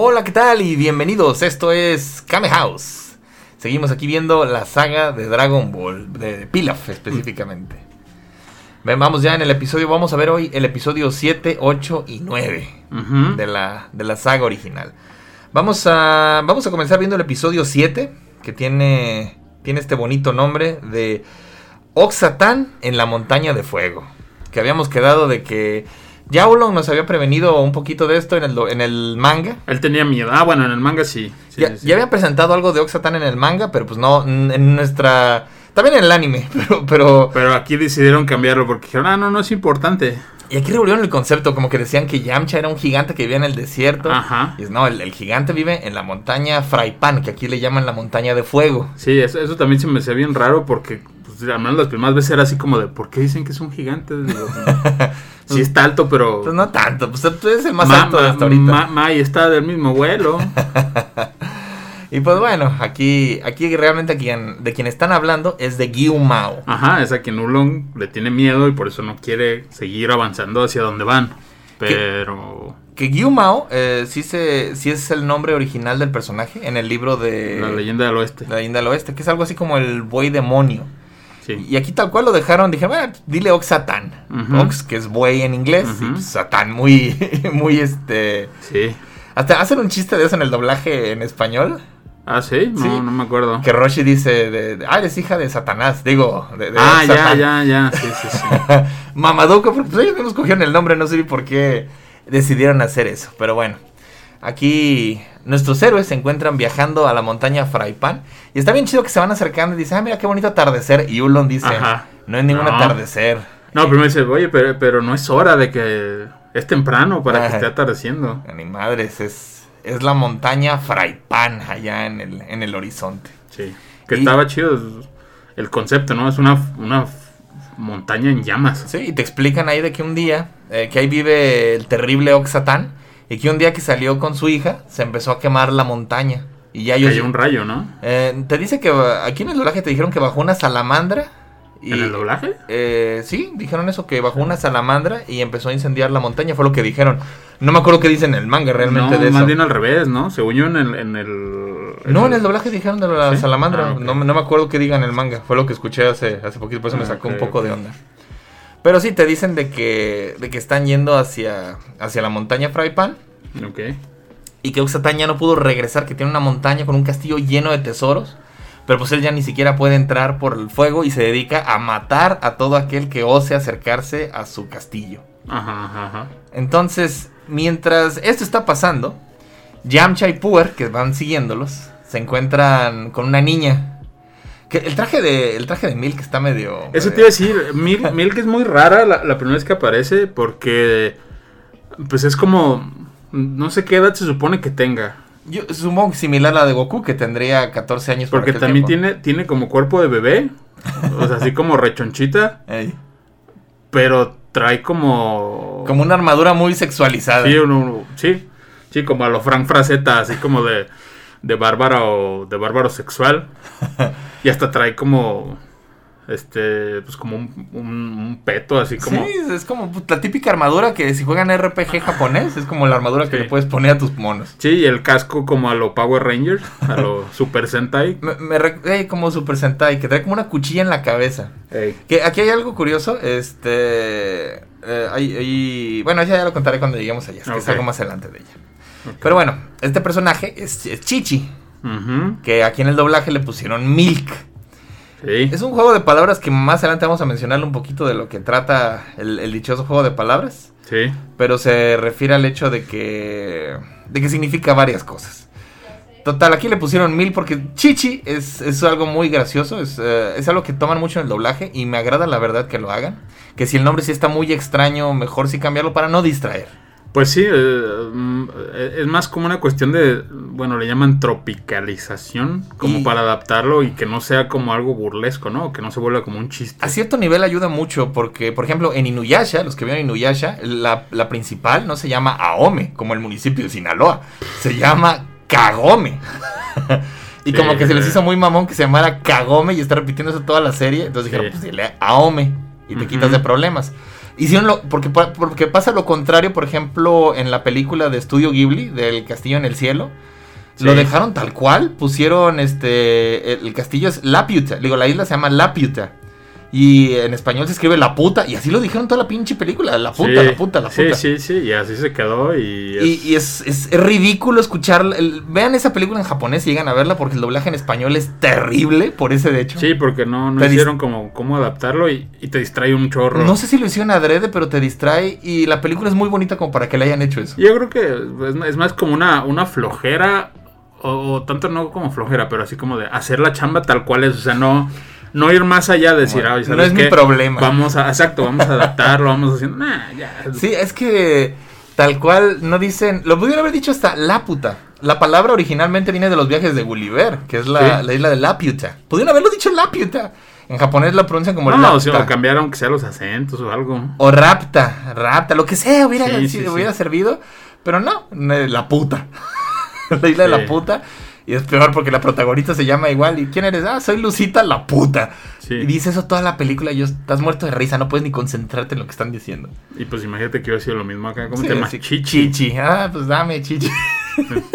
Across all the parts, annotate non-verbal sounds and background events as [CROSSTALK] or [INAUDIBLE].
Hola, ¿qué tal? Y bienvenidos. Esto es Kame House. Seguimos aquí viendo la saga de Dragon Ball, de Pilaf específicamente. Ven, Vamos ya en el episodio, vamos a ver hoy el episodio 7, 8 y 9 Ujú. de la, de la saga original. Vamos a, vamos a comenzar viendo el episodio 7, que tiene, tiene este bonito nombre de Oxatán en la montaña de fuego. Que habíamos quedado de que Yaulon nos había prevenido un poquito de esto en el, en el manga. Él tenía miedo. Ah, bueno, en el manga sí. Sí, ya, sí. ya habían presentado algo de Oxatán en el manga, pero pues no, en nuestra... También en el anime, [LAUGHS] pero... pero Pero aquí decidieron cambiarlo porque dijeron, ah, no, no es importante. y aquí revolvieron el concepto, como que decían que Yamcha era un gigante que vivía en el desierto. Ajá. Y es, no, el, el gigante vive en la montaña Fraipan, que aquí le llaman la montaña de fuego. Sí, eso, eso también se me hacía bien raro porque, pues, al menos las primeras veces era así como de, ¿por qué dicen que es un gigante? [LAUGHS] Digo, sí está alto, pero... Pues no tanto, pues tú eres el más Ma- alto hasta ahorita. ma- ma- y está del mismo vuelo. [LAUGHS] y pues bueno, aquí, aquí realmente quien, de quien están hablando es de Gyu Mao. Ajá, es a quien Ulong le tiene miedo y por eso no quiere seguir avanzando hacia donde van. Pero... Que Gyu Mao eh, sí, se, sí es el nombre original del personaje en el libro de La leyenda del oeste. La leyenda del oeste, que es algo así como el buey demonio. Sí. Y aquí tal cual lo dejaron, dije, bueno, dile Oxatán. Ujú. Ox, que es buey en inglés, y Ujú. pues, Satán, muy, [LAUGHS] muy este... Sí. Hasta hacen un chiste de eso en el doblaje en español. Ah, sí, no, Sí. no me acuerdo. Que Roshi dice, de, de- ah, eres hija de Satanás, digo, de, de Ah, ya, Satán. ya, ya. Sí, sí, sí. [LAUGHS] Mamaduco, porque pues ellos mismos cogieron el nombre, no sé ni por qué decidieron hacer eso. Pero bueno, aquí nuestros héroes se encuentran viajando a la montaña Fraipan. Y está bien chido que se van acercando y dicen, ah, mira qué bonito atardecer. Y Ulon dice, Ajá. no es ningún No. atardecer. No, primero dice, oye, pero, pero no es hora de que es temprano para que esté atardeciendo. Ni madres, es, es la montaña Fraipan allá en el, en el horizonte. Sí. Que Y- estaba chido el- el concepto, ¿no? Es una, una montaña en llamas. Sí, y te explican ahí de que un día, eh, que ahí vive el terrible Oxatán, y que un día que salió con su hija, se empezó a quemar la montaña. Y ya ellos... Cayó un rayo, ¿no? Eh, te dice que aquí en el doblaje te dijeron que bajó una salamandra. Y, ¿En el doblaje? Eh, sí, dijeron eso, que bajó una salamandra y empezó a incendiar la montaña, fue lo que dijeron. No me acuerdo qué dice en el manga realmente no, de más eso. bien al revés, ¿no? Según yo en el... En el No, en el doblaje dijeron de la ¿Sí? salamandra. Ah, no, no me acuerdo qué diga en el manga. Fue lo que escuché hace, hace poquito, por eso me Ah, sacó un poco de onda. Pero sí, te dicen de que, de que están yendo hacia, hacia la montaña Fraipan. Ok. Y que Oxatán ya no pudo regresar, que tiene una montaña con un castillo lleno de tesoros. Pero pues él ya ni siquiera puede entrar por el fuego y se dedica a matar a todo aquel que ose acercarse a su castillo. Ajá, ajá, ajá. Entonces, mientras esto está pasando, Yamcha y Puer, que van siguiéndolos, se encuentran con una niña. Que el traje de, el traje de Milk está medio... Eso te iba a decir, Mil- Milk es muy rara la, la primera vez que aparece porque pues es como no sé qué edad se supone que tenga, Yo supongo similar a la de Goku, que tendría 14 años. por porque aquel también tiempo. tiene tiene como cuerpo de bebé, o sea, así como rechonchita, Ey. pero trae como Como una armadura muy sexualizada. sí, uno- sí, sí, como a lo Frank Frazetta, así como de de bárbaro de bárbaro sexual [LAUGHS] y hasta trae como este pues como un, un- un peto así como Sí, es como pues, la típica armadura que si juegan RPG japonés, es como la armadura que le puedes poner a tus monos. Sí, y el casco como a lo Power Rangers, a lo [LAUGHS] Super Sentai. Me, me eh, como Super Sentai, que trae como una cuchilla en la cabeza. Que aquí hay algo curioso, este... eh, hay- hay- bueno, ya, ya lo contaré cuando lleguemos allá, es que es algo más adelante de ella. Pero bueno, este personaje es, es Chichi, que aquí en el doblaje le pusieron Milk. Sí. Es un juego de palabras que más adelante vamos a mencionarle un poquito de lo que trata el, el dichoso juego de palabras. Sí. pero se refiere al hecho de que de que significa varias cosas. Total, aquí le pusieron mil porque chichi es, es algo muy gracioso, es, eh, es algo que toman mucho en el doblaje y me agrada la verdad que lo hagan. Que si el nombre sí está muy extraño, mejor sí cambiarlo para no distraer. Pues sí, eh, mm, es más como una cuestión de, bueno, le llaman tropicalización, como Y- para adaptarlo y que no sea como algo burlesco, ¿no? Que no se vuelva como un chiste. A cierto nivel ayuda mucho porque, por ejemplo, en Inuyasha, los que vieron Inuyasha, la, la principal no se llama Aome, como el municipio de Sinaloa, se llama Kagome. [LAUGHS] y Sí, como que se les hizo muy mamón que se llamara Kagome y está repitiendo eso toda la serie, entonces dijeron, pues dile Aome y te quitas de problemas. Hicieron lo, porque, porque pasa lo contrario, por ejemplo, en la película de Estudio Ghibli, del Castillo en el Cielo. Lo dejaron tal cual, pusieron este, el, el castillo es Laputa, digo, la isla se llama Laputa. Y en español se escribe la puta, y así lo dijeron toda la pinche película, la puta, Sí, la puta, la sí, puta. Sí, sí, y así se quedó y... es- Y, y es, es- ridículo escuchar. el- vean esa película en japonés y llegan a verla porque el doblaje en español es terrible por ese de hecho. Sí, porque no, no Te hicieron como cómo adaptarlo y, y te distrae un chorro. No sé si lo hicieron adrede, pero te distrae. Y la película es muy bonita como para que le hayan hecho eso. Yo creo que es, es más como una, una flojera, o, o tanto no como flojera, pero así como de hacer la chamba tal cual es, o sea, no, no ir más allá de decir, Bueno, "Ay, no ¿sabes es mi problema". Vamos a, exacto, vamos a adaptarlo, vamos haciendo, nah, ya. Sí, es que tal cual no dicen. Lo pudieron haber dicho hasta Laputa. La palabra originalmente viene de los viajes de Gulliver, que es la, Sí. la isla de Laputa. Pudieron haberlo dicho Laputa. En japonés la pronuncian como No, o, sea, o cambiaron que sea los acentos o algo. O rapta, rapta, lo que sea hubiera, Sí, si- sí, hubiera servido. Pero no, la puta. [LAUGHS] la isla de la puta. Y es peor porque la protagonista se llama igual. ¿Y quién eres? Ah, soy Lucita la puta. Sí. Y dice eso toda la película. Y yo, estás muerto de risa, no puedes ni concentrarte en lo que están diciendo. Y pues imagínate que hubiera sido lo mismo acá, ¿cómo Sí, te llamas? sí, Chichi. Chichi. Ah, pues dame chichi. [LAUGHS]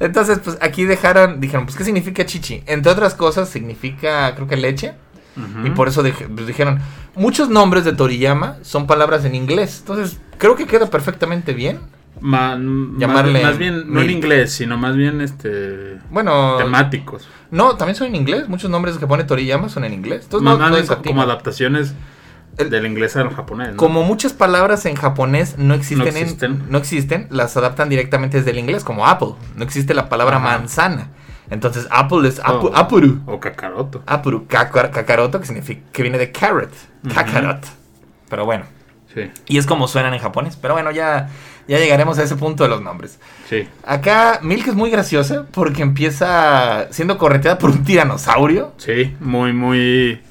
Entonces, pues aquí dejaron, dijeron, pues ¿qué significa chichi? Entre otras cosas, significa, creo que leche. Y por eso dije- pues, dijeron, muchos nombres de Toriyama son palabras en inglés. Entonces, creo que queda perfectamente bien. Ma- Llamarle más, bien, no en inglés, sino más bien este Bueno, temáticos. no, también son en inglés. Muchos nombres que pone Toriyama son en inglés. Entonces, más no, es como adaptaciones El- del inglés al japonés. Como muchas palabras en japonés no existen, No existen. En, no existen, las adaptan directamente desde el inglés, como Apple. No existe la palabra Ajá. manzana. Entonces, Apple es apu- O- apuru. O Kakaroto. Apuru, kakaroto, que significa que viene de carrot. Ujú. Kakarot. Pero bueno. Sí, Y es como suenan en japonés. Pero bueno, ya, ya llegaremos a ese punto de los nombres. sí. Acá Milk es muy graciosa porque empieza siendo correteada por un tiranosaurio. Sí, muy, muy.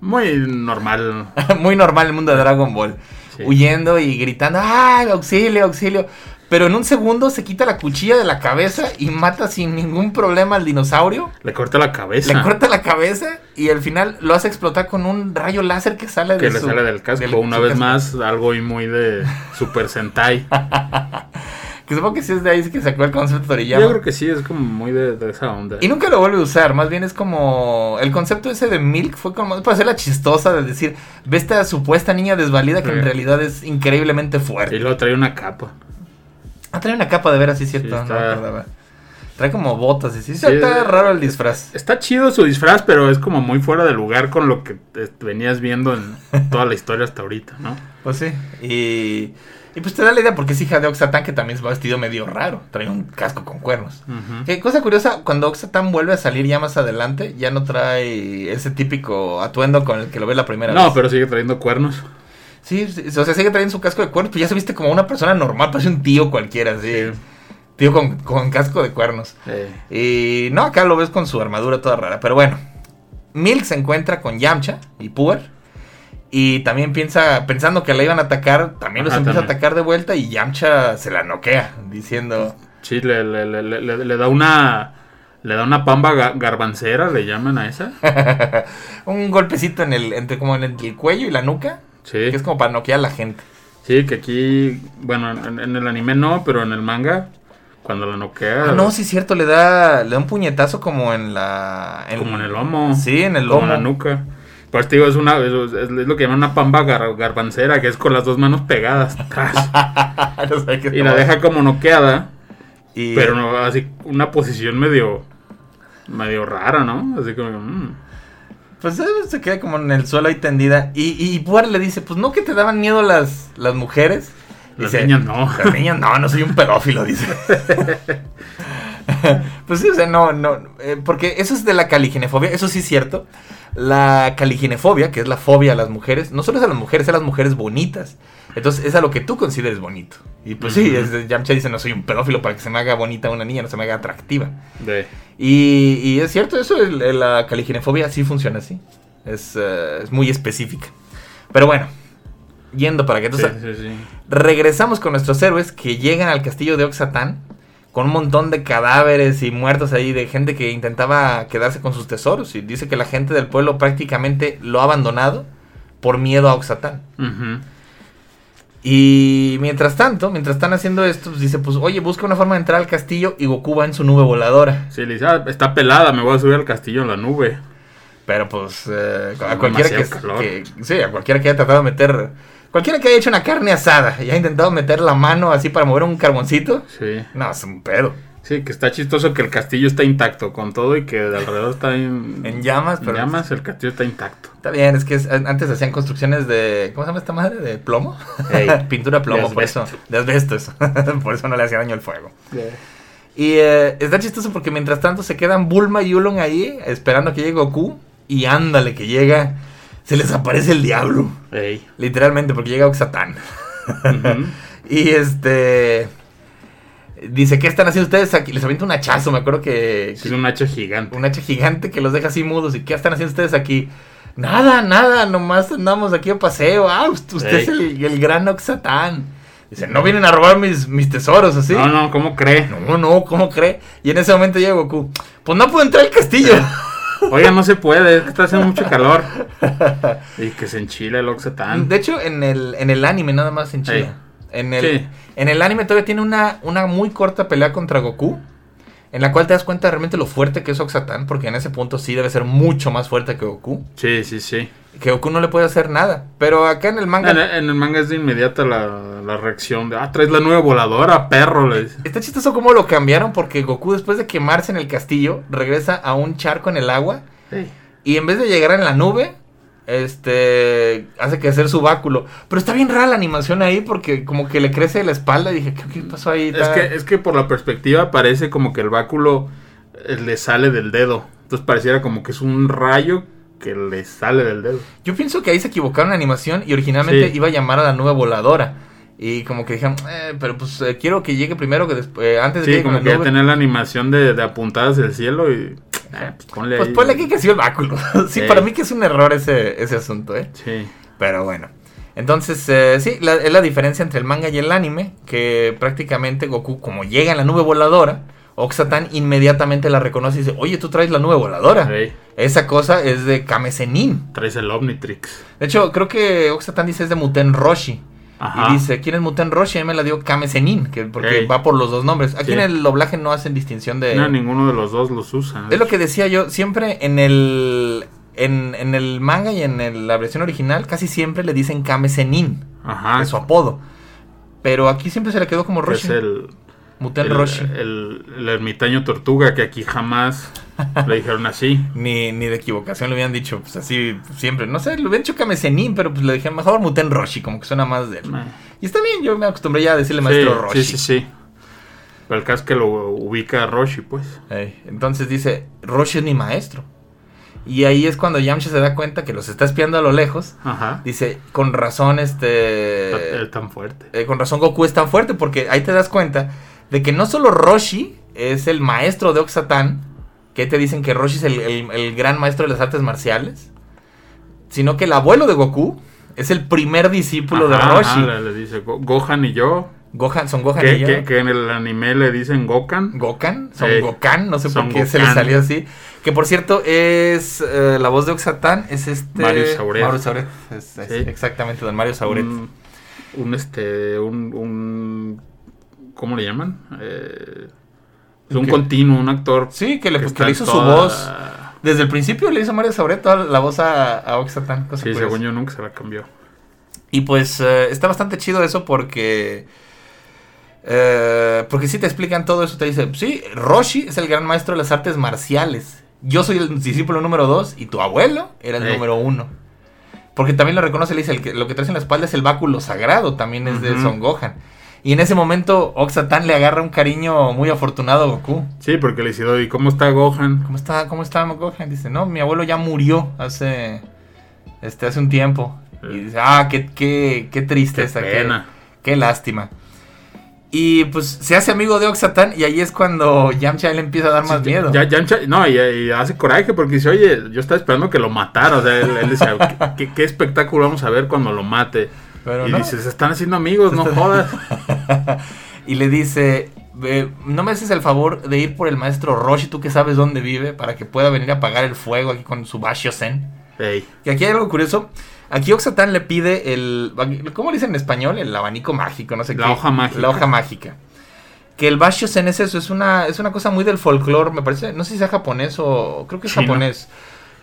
Muy normal. [LAUGHS] muy normal el mundo de Dragon Ball. Sí. Huyendo y gritando, ¡ay, auxilio, auxilio! Pero en un segundo se quita la cuchilla de la cabeza y mata sin ningún problema al dinosaurio. Le corta la cabeza. Le corta la cabeza y al final lo hace explotar con un rayo láser que sale que de le su- sale del casco. del- Una vez casco. más, algo muy de Super Sentai. [LAUGHS] Que supongo que sí es de ahí que sacó el concepto de Toriyama. Yo creo que sí, es como muy de, de esa onda. Y nunca lo vuelve a usar, más bien es como... El concepto ese de Milk fue como para hacerla chistosa, de decir, ve esta supuesta niña desvalida que en realidad es increíblemente fuerte. Y luego trae una capa. Ah, trae una capa de veras, sí, cierto. Sí, no está- acordaba. Trae como botas y sí, Sí, está es- raro el disfraz. Está chido su disfraz, pero es como muy fuera de lugar con lo que eh, venías viendo en toda la historia hasta ahorita, ¿no? Pues sí. Y, y pues te da la idea porque es hija de Oxatan que también va vestido medio raro. Trae un casco con cuernos. Qué cosa curiosa, cuando Oxatan vuelve a salir ya más adelante, ya no trae ese típico atuendo con el que lo ve la primera vez. No, pero sigue trayendo cuernos. Sí, sí, o sea, sigue trayendo su casco de cuernos, pero ya se viste como una persona normal, parece un tío cualquiera, así. Tío con, con casco de cuernos. Y no, acá lo ves con su armadura toda rara. Pero bueno, Milk se encuentra con Yamcha y Puer. Y también piensa, pensando que la iban a atacar, también los empieza también. a atacar de vuelta y Yamcha se la noquea, diciendo... sí, le, le- le- le- da una. Le da una pamba ga- garbancera, le llaman a esa. [LAUGHS] un golpecito en el, entre como en el cuello y la nuca, Sí. que es como para noquear a la gente. Sí, que aquí, bueno, en, en el anime no, pero en el manga, cuando la noquea. Ah, no, sí es cierto, le da, le da un puñetazo como en la... Como en el lomo. Sí, en el Como lomo. en la nuca. Pues te digo, es, una, es, es lo que llaman una pamba gar- garbancera, que es con las dos manos pegadas. [LAUGHS] No sé y la deja como noqueada, Y- pero no, así, una posición medio, medio rara, ¿no? Así como, mm. Pues se queda como en el suelo ahí tendida. Y, y Puar le dice, pues no que te daban miedo las, las mujeres. Las Dice, niñas no. Las niñas no, no soy un pedófilo, dice. [LAUGHS] [LAUGHS] pues sí, o sea, no, no. eh, porque eso es de la caliginefobia, eso sí es cierto. La caliginefobia, que es la fobia a las mujeres, no solo es a las mujeres, es a las mujeres bonitas. Entonces es a lo que tú consideres bonito. Y pues sí, es- Yamcha dice, no soy un pedófilo para que se me haga bonita una niña, no se me haga atractiva. De, Y, y es cierto, eso, el- el- la caliginefobia sí funciona así. Es, eh, es muy específica. Pero bueno, yendo para que sí, entonces sí, sí. regresamos con nuestros héroes que llegan al castillo de Oxatán con un montón de cadáveres y muertos ahí de gente que intentaba quedarse con sus tesoros. Y dice que la gente del pueblo prácticamente lo ha abandonado por miedo a Oxatán. Y mientras tanto, mientras están haciendo esto, pues dice, pues oye, busca una forma de entrar al castillo y Goku va en su nube voladora. Sí, le dice, "Ah, está pelada, me voy a subir al castillo en la nube. Pero pues eh, a cualquiera que, sí, a cualquiera que haya tratado de meter, cualquiera que haya hecho una carne asada y haya intentado meter la mano así para mover un carboncito, Sí. no, es un pedo. Sí, que está chistoso que el castillo está intacto con todo y que de alrededor está en, En llamas, en pero llamas, el castillo está intacto. está bien, es que es- antes hacían construcciones de, ¿cómo se llama esta madre? ¿De plomo? [LAUGHS] Pintura plomo, de por eso, de asbesto eso. [LAUGHS] por eso no le hacía daño el fuego. Y eh, está chistoso porque mientras tanto se quedan Bulma y Ulon ahí esperando a que llegue Goku. Y ándale, que llega. Se les aparece el diablo. Ey. Literalmente, porque llega Oxatán. [LAUGHS] Y este. Dice, ¿qué están haciendo ustedes aquí? Les avienta un hachazo, me acuerdo que. Es un hacha gigante. Un hacha gigante que los deja así mudos. ¿Y qué están haciendo ustedes aquí? Nada, nada, nomás andamos aquí a paseo. Ah, usted, usted Ey. es el, el gran Oxatán. Dice, no vienen a robar mis, mis tesoros, así. No, no, ¿cómo cree? No, no, ¿cómo cree? Y en ese momento llega Goku. Pues no puedo entrar al castillo. Oiga, no se puede, está haciendo mucho calor. Y que se enchila el Oxatán. De hecho, en el, en el anime nada más en China. Ey. En el, Sí. en el anime todavía tiene una, una muy corta pelea contra Goku. En la cual te das cuenta realmente lo fuerte que es Oxatán. Porque en ese punto sí debe ser mucho más fuerte que Goku. Sí, sí, sí. Que Goku no le puede hacer nada. Pero acá en el manga. En, en el manga es de inmediata la, la reacción de, ah, traes la nueva voladora, perro, le dice. Está chistoso cómo lo cambiaron. Porque Goku, después de quemarse en el castillo, regresa a un charco en el agua. Ey. Y en vez de llegar en la nube, este hace que hacer su báculo. Pero está bien rara la animación ahí porque como que le crece la espalda y dije, ¿qué, qué pasó ahí? Es que, es que por la perspectiva parece como que el báculo eh, le sale del dedo. Entonces pareciera como que es un rayo que le sale del dedo. Yo pienso que ahí se equivocaron en animación y originalmente Sí. iba a llamar a la nube voladora. Y como que dijeron, eh, pero pues eh, quiero que llegue primero que después, antes de que Sí, llegue con como la que nube. tenía la animación de, de apuntadas del cielo y... eh, pues ponle Pues ponle aquí que sí el báculo. [LAUGHS] sí, para mí que es un error ese, ese asunto, ¿eh? Sí. Pero bueno. Entonces, eh, sí, la- es la diferencia entre el manga y el anime, que prácticamente Goku, como llega en la nube voladora, Oxatán inmediatamente la reconoce y dice, oye, tú traes la nube voladora. Esa cosa es de Kame Sennin. traes el Omnitrix. De hecho, creo que Oxatán dice es de Muten Roshi. Ajá. Y dice, ¿quién es Muten Roshi? A mí me la dio Kame Sennin, que, porque Ey. va por los dos nombres. Aquí Sí. en el doblaje no hacen distinción de... No, ninguno de los dos los usa. Es lo que decía yo, siempre en el... En, en el manga y en el- la versión original, casi siempre le dicen Kame Sennin. Ajá. es su apodo. Pero aquí siempre se le quedó como Roshi. es el, Muten el, Roshi. el- el ermitaño tortuga que aquí jamás le [LAUGHS] dijeron así. Ni, ni de equivocación le hubieran dicho, pues así siempre. No sé, le hubieran dicho Kamesenin, pero pues le dije mejor Muten Roshi, como que suena más de él. Eh, Y está bien, yo me acostumbré ya a decirle maestro Roshi. sí, sí, sí. Pero el caso es que lo ubica a Roshi, pues. Ey, entonces dice, Roshi es mi maestro. Y ahí es cuando Yamcha se da cuenta que los está espiando a lo lejos. Ajá. Dice, con razón, este... Es tan fuerte. eh, con razón Goku es tan fuerte, porque ahí te das cuenta de que no solo Roshi es el maestro de Oxatán, que te dicen que Roshi es el, el- el gran maestro de las artes marciales, sino que el abuelo de Goku es el primer discípulo Ajá, de Roshi. ajá, le, dice Go- Gohan y yo. Gohan, son Gohan y Que, yo. que- que en el anime le dicen Gokan. Gokan, son Eh, Gokan, no sé por qué se le salió así. Que por cierto es eh, la voz de Oxatán, es este Mario Sauret. Mario Sauret, es- es Sí. exactamente, don Mario Sauret. Un, un, este, un, un- ¿cómo le llaman? Eh, es un ¿Qué? continuo, un actor. Sí, que le, que está le hizo su voz. Desde el principio le hizo Mario Sauret toda la voz a, a Oxatán. cosa Sí, curiosa. según yo nunca se la cambió. Y pues eh, está bastante chido eso porque. eh, porque si te explican todo eso, te dice, sí, Roshi es el gran maestro de las artes marciales. Yo soy el discípulo número dos y tu abuelo era el número uno. Porque también lo reconoce, le dice, el que, lo que traes en la espalda es el báculo sagrado, también es de. Son Gohan. Y en ese momento Oxatán le agarra un cariño muy afortunado a Goku. Sí, porque le dice, ¿y cómo está Gohan? ¿Cómo está, cómo está Gohan? Dice, no, mi abuelo ya murió hace, este, hace un tiempo. Y dice, ah, qué, qué, qué tristeza, Qué qué, pena. qué lástima. Y pues se hace amigo de Oxatán y ahí es cuando Yamcha le empieza a dar más Sí, miedo. Ya, Yamcha- no, y, y hace coraje porque dice, oye, yo estaba esperando que lo matara. O sea, él, él decía, ¿qué, qué espectáculo vamos a ver cuando lo mate? Pero y no. dice, se están haciendo amigos, no jodas. [LAUGHS] y le dice, "Ve, no me haces el favor de ir por el maestro Roshi, tú que sabes dónde vive, para que pueda venir a apagar el fuego aquí con su Bashio Zen. Y aquí hay algo curioso. Aquí Oxatan le pide el. ¿Cómo le dicen en español? El abanico mágico, no sé La qué. hoja mágica. La hoja mágica. Que el Bashosen es eso, es una, es una cosa muy del folclore, me parece. No sé si sea japonés o. Creo que es Chino. japonés.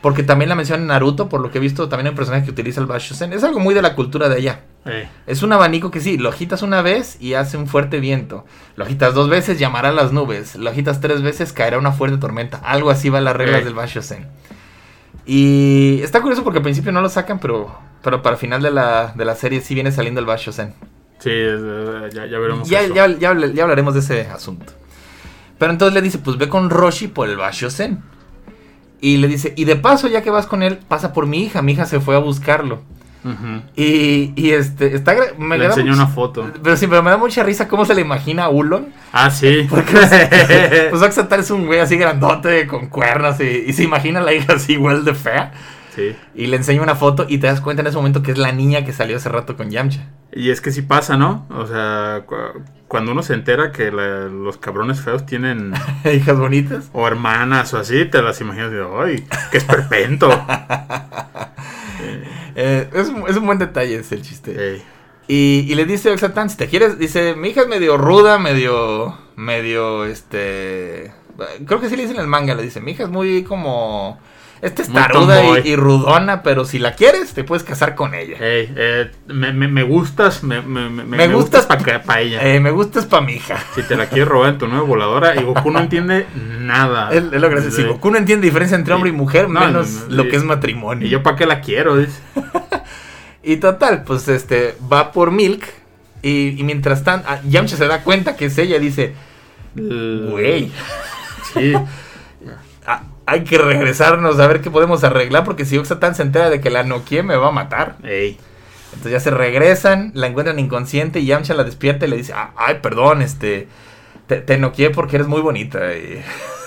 Porque también la mencionan en Naruto, por lo que he visto, también hay un personaje que utiliza el Bashosen. Es algo muy de la cultura de allá. Ey, Es un abanico que sí, lo agitas una vez y hace un fuerte viento. Lo agitas dos veces, llamará a las nubes. Lo agitas tres veces, caerá una fuerte tormenta. Algo así va las reglas Eh. del Bashosen. Y está curioso porque al principio no lo sacan, pero, pero para el final de la, de la serie sí viene saliendo el Bashosen. Sí, eh, ya, ya veremos. Ya, eso. ya, ya, habl- ya hablaremos de ese asunto. Pero entonces le dice, pues ve con Roshi por el Bashosen. Y le dice, y de paso, ya que vas con él, pasa por mi hija. Mi hija se fue a buscarlo. Y, y este, está... Me Le enseñó una foto. Pero sí, pero me da mucha risa cómo se le imagina a Ulon. Ah, sí. [LAUGHS] [LAUGHS] Pues Oxatar es un güey así grandote con cuernos y, y se imagina a la hija así igual de fea. sí. Y le enseña una foto y te das cuenta en ese momento que es la niña que salió hace rato con Yamcha. Y es que sí pasa, ¿no? O sea, cuando uno se entera que la- los cabrones feos tienen [LAUGHS] Hijas bonitas. o hermanas o así, te las imaginas de, ¡ay! ¡Qué esperpento! [LAUGHS] Eh, es, un- es un buen detalle ese el chiste. Y, y le dice Oxatan, si te quieres, dice, mi hija es medio ruda, medio, medio, este... Creo que sí le dicen en el manga, le dice, mi hija es muy como... Esta es taruda y, y rudona, pero si la quieres, te puedes casar con ella. ey, eh, me, me- me gustas, me, me, me, Me gustas para ella. Eh, me gusta es pa' mi hija. Si te la quieres robar en tu nueva voladora, y Goku no entiende nada. [LAUGHS] Es, es lo gracioso. Si. Goku no entiende diferencia entre hombre y mujer, No, menos no, no, lo que es matrimonio. Y yo para qué la quiero, dice. [LAUGHS] Y total, pues este, va por Milk. Y, y mientras tanto, ah, Yamcha se da cuenta que es ella. Dice, güey, Sí. [LAUGHS] hay que regresarnos a ver qué podemos arreglar. Porque si Oxatan se entera de que la noquie me va a matar. Ey. Entonces ya se regresan, la encuentran inconsciente. Y Yamcha la despierta y le dice, "Ah, ay, perdón, este, te, te noqueé porque eres muy bonita. Y,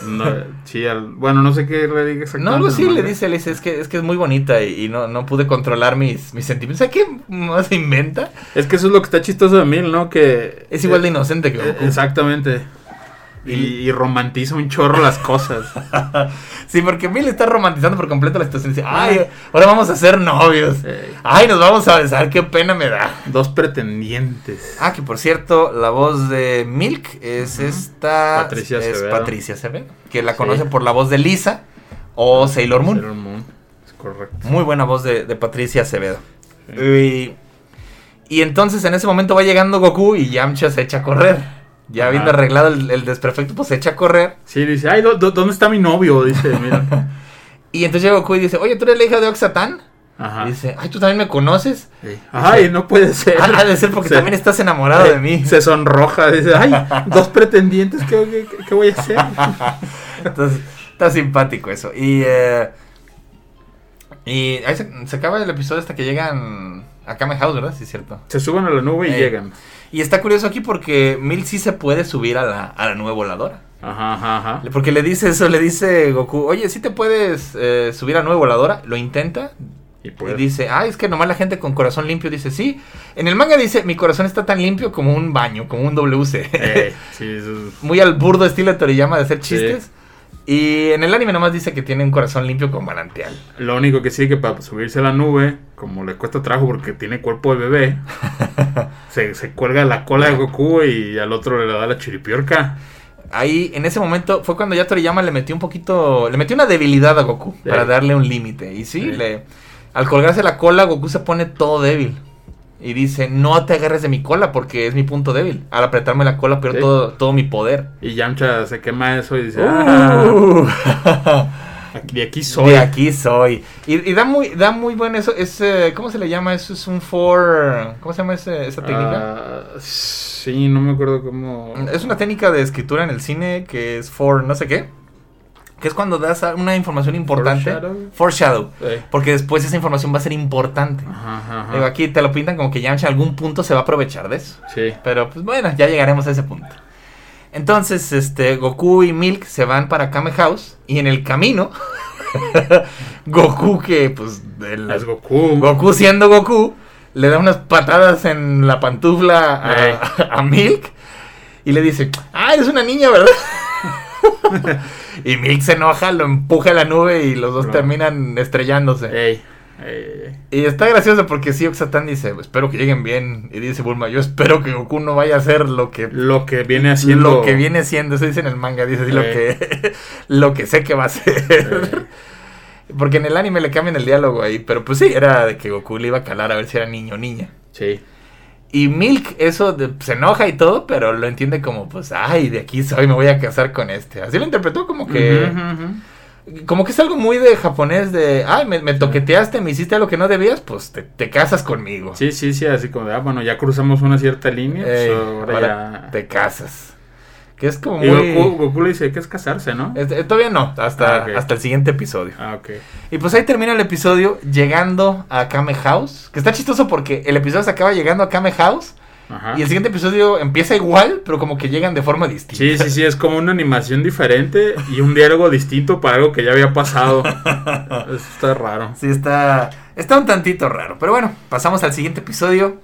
No, sí, al- bueno, no sé qué le diga No, exactamente. así el le dice, le dice, es que es, que es muy bonita y, y no, no pude controlar mis, mis sentimientos. ¿Sabes qué más se inventa? Es que eso es lo que está chistoso de Mil, ¿no? Que. Es igual de eh, inocente que eh, Goku. Exactamente. Y, y romantiza un chorro las cosas. [LAUGHS] Sí, porque Mil está romantizando por completo la situación. Dice, ay, ahora vamos a ser novios. Ay, nos vamos a besar, qué pena me da. Dos pretendientes. Ah, que por cierto, la voz de Milk es esta. Patricia es. Patricia Acevedo, que la Sí. conocen por la voz de Lisa o Sailor Moon. Sailor Moon. Es correcto. Muy buena voz de, de Patricia Acevedo. Sí. Y, y entonces en ese momento va llegando Goku y Yamcha se echa a correr. Ya Ajá. habiendo arreglado el, el desperfecto, pues se echa a correr. Sí, dice, ay, ¿dó- dó- ¿dónde está mi novio? Dice, mira. [LAUGHS] Y entonces llega Goku y dice, oye, ¿tú eres la hija de Oxatán? Ajá. Y dice, ay, ¿tú también me conoces? Sí. Ay, no puede ser. Ah, ha de ser porque [LAUGHS] Se- también estás enamorado de mí. Se sonroja, dice, ay, [LAUGHS] dos pretendientes, ¿qué, qué- qué voy a hacer? Entonces, está simpático eso. Y, eh, y ahí se, se acaba el episodio hasta que llegan a Kame House, ¿verdad? Sí, es cierto. Se suben a la nube y Eh. llegan. Y está curioso aquí porque Mil sí se puede subir a la, a la nube voladora. Ajá, ajá, ajá. Porque le dice eso, le dice Goku, oye, ¿sí te puedes eh, subir a la nube voladora? Lo intenta. Y Y dice, ay, es que nomás la gente con corazón limpio dice, sí. En el manga dice, mi corazón está tan limpio como un baño, como un WC. eh, [LAUGHS] sí, eso es- Muy al burdo estilo de Toriyama de hacer Sí. Y en el anime nomás dice que tiene un corazón limpio con manantial. Lo único que sí que para subirse a la nube, como le cuesta trabajo porque tiene cuerpo de bebé, [LAUGHS] se, se cuelga la cola de Goku y al otro le da la chiripiorca. Ahí, en ese momento, fue cuando ya Toriyama le metió un poquito, le metió una debilidad a Goku Sí. para darle un límite. Y sí, Sí. le, al colgarse la cola, Goku se pone todo débil. Y dice, no te agarres de mi cola porque es mi punto débil. Al apretarme la cola pierdo Sí. todo, todo mi poder. Y Yamcha se quema eso y dice, Uh. [LAUGHS] de aquí soy. De aquí soy. Y, y da muy, da muy buen eso. Es, ¿Cómo se le llama? Eso es un for. ¿Cómo se llama ese- esa técnica? Ah, sí, no me acuerdo cómo. Es una técnica de escritura en el cine que es for no sé qué. Que es cuando das una información importante. Foreshadow. Foreshadow. Porque después esa información va a ser importante. Ajá, ajá, ajá. Digo, aquí te lo pintan como que Yamcha en algún punto se va a aprovechar de eso. Sí. Pero pues bueno, ya llegaremos a ese punto. Entonces, este, Goku y Milk se van para Kame House. Y en el camino, [LAUGHS] Goku, que pues. el- Es Goku. Goku siendo Goku, le da unas patadas en la pantufla a, [LAUGHS] a Milk. Y le dice, ah, eres una niña, ¿verdad? [LAUGHS] y Milk se enoja, lo empuja a la nube y los dos terminan estrellándose. Ey. Y está gracioso porque sí, Oxatan dice, espero que lleguen bien. Y dice Bulma, yo espero que Goku no vaya a hacer lo que lo que viene haciendo. lo que viene siendo, eso dice en el manga, dice así lo que [LAUGHS] lo que sé que va a. Eh, Porque en el anime le cambian el diálogo ahí, pero pues sí, era de que Goku le iba a calar a ver si era niño o niña. sí. Y Milk eso de- se enoja y todo, pero lo entiende como pues, ay, de aquí soy, me voy a casar con este. Así lo interpretó como que como que es algo muy de japonés de, ay, me, me toqueteaste, me hiciste algo que no debías, pues te, te casas conmigo. Sí, sí, sí, así como de, ah, bueno, ya cruzamos una cierta línea, pues Ey, ahora, ahora ya... te casas. Que es como Y muy... Goku, Goku le dice que es casarse, ¿no? Este, todavía no, hasta, Ah, hasta el siguiente episodio. Ah, ok. Y pues ahí termina el episodio llegando a Kame House. Que está chistoso porque el episodio se acaba llegando a Kame House. Ajá. Y el siguiente episodio empieza igual, pero como que llegan de forma distinta. Sí, sí, sí, es como una animación diferente y un diálogo distinto para algo que ya había pasado. [LAUGHS] Está raro. Sí, está, está un tantito raro. Pero bueno, pasamos al siguiente episodio.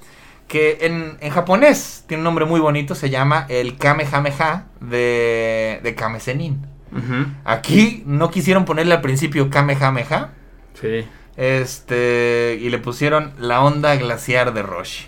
Que en, en japonés tiene un nombre muy bonito. Se llama el Kamehameha de, de Kame Sennin. Ujú, Aquí no quisieron ponerle al principio Kamehameha. Sí. Este. Y le pusieron la onda glaciar de Roshi.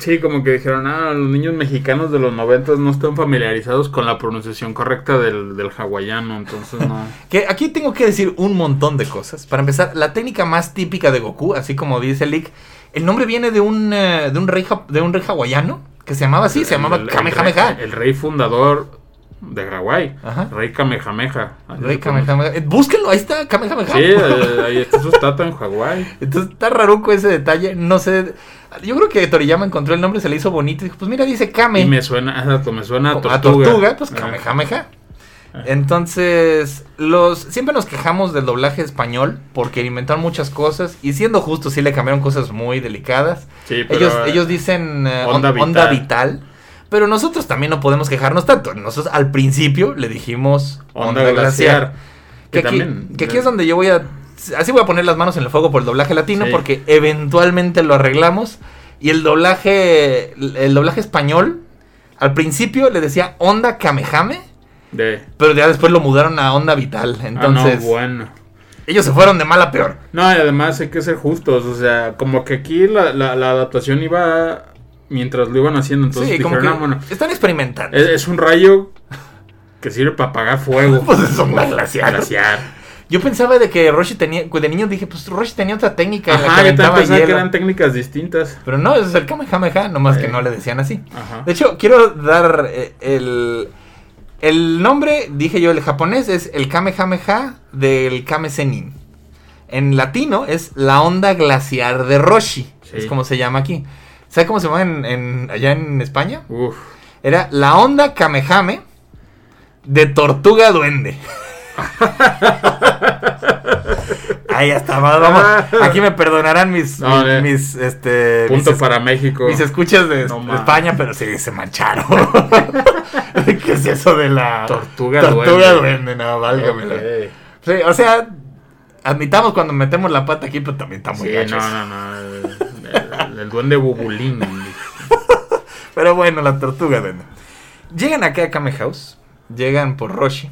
Sí, como que dijeron, ah, los niños mexicanos de los noventas no están familiarizados con la pronunciación correcta del, del hawaiano, entonces no. [LAUGHS] Que aquí tengo que decir un montón de cosas. Para empezar, la técnica más típica de Goku, así como dice Lick, el nombre viene de un, eh, de un, rey, de un rey hawaiano que se llamaba así, se llamaba El- el- Kamehameha. El, el rey fundador de Hawái, Ajá. Rey Kamehameha. Rey. Kamehameha. Eh, Búsquenlo, ahí está, Kamehameha. Sí, eh, ahí está su estatua en Hawái. [LAUGHS] Entonces está raruco ese detalle. No sé. Yo creo que Toriyama encontró el nombre, se le hizo bonito y dijo: Pues mira, dice Kame. Y me suena, exacto, me suena a a tortuga. tortuga, pues Kamehameha. [LAUGHS] Entonces, los siempre nos quejamos del doblaje español porque inventaron muchas cosas y siendo justos sí le cambiaron cosas muy delicadas. Sí, pero, ellos eh, ellos dicen eh, onda on- onda, vital. pero nosotros también no podemos quejarnos tanto. Nosotros al principio le dijimos onda, glaciar. Que, Que aquí, también, que aquí es donde yo voy a así voy a poner las manos en el fuego por el doblaje latino Sí. porque eventualmente lo arreglamos y el doblaje el doblaje español al principio le decía onda kamehame De, pero ya después lo mudaron a onda vital. Entonces, ah, no, bueno. ellos se fueron de mal a peor. No, y además hay que ser justos, o sea, como que aquí la, la, la adaptación iba mientras lo iban haciendo, entonces sí, como dijeron, que ah, bueno, están experimentando. es, es un rayo que sirve para apagar fuego. [LAUGHS] Pues es onda glaciar. glaciar. Yo pensaba de que Roshi tenía, de niño dije, pues Roshi tenía otra técnica en la que Ajá, yo también pensaba que hielo. eran técnicas distintas. Pero no, es el Kamehameha, nomás que Eh. no le decían así. Ajá. De hecho, quiero dar eh, el, el nombre, dije yo, el japonés es el Kamehameha del Kame Sennin. En latino es la onda glaciar de Roshi. Sí. Es como se llama aquí. ¿Sabe cómo se llama en, en- allá en España? Uf. Era la onda Kamehame de Tortuga Duende. [LAUGHS] [LAUGHS] Ahí está, vamos, vamos. Aquí me perdonarán mis, No, mis, mis, este, Punto mis, para México. mis escuchas de, No de mames. España, pero sí se mancharon. [LAUGHS] ¿Qué es eso de la Tortuga Tortuga duende. duende? No, válgamela. Sí, o sea, admitamos cuando metemos la pata aquí, pero también está muy Sí, gacho no, no, no. El, el- el duende bubulín. [LAUGHS] Pero bueno, la tortuga duende. Llegan acá a Kame House. Llegan por Roshi.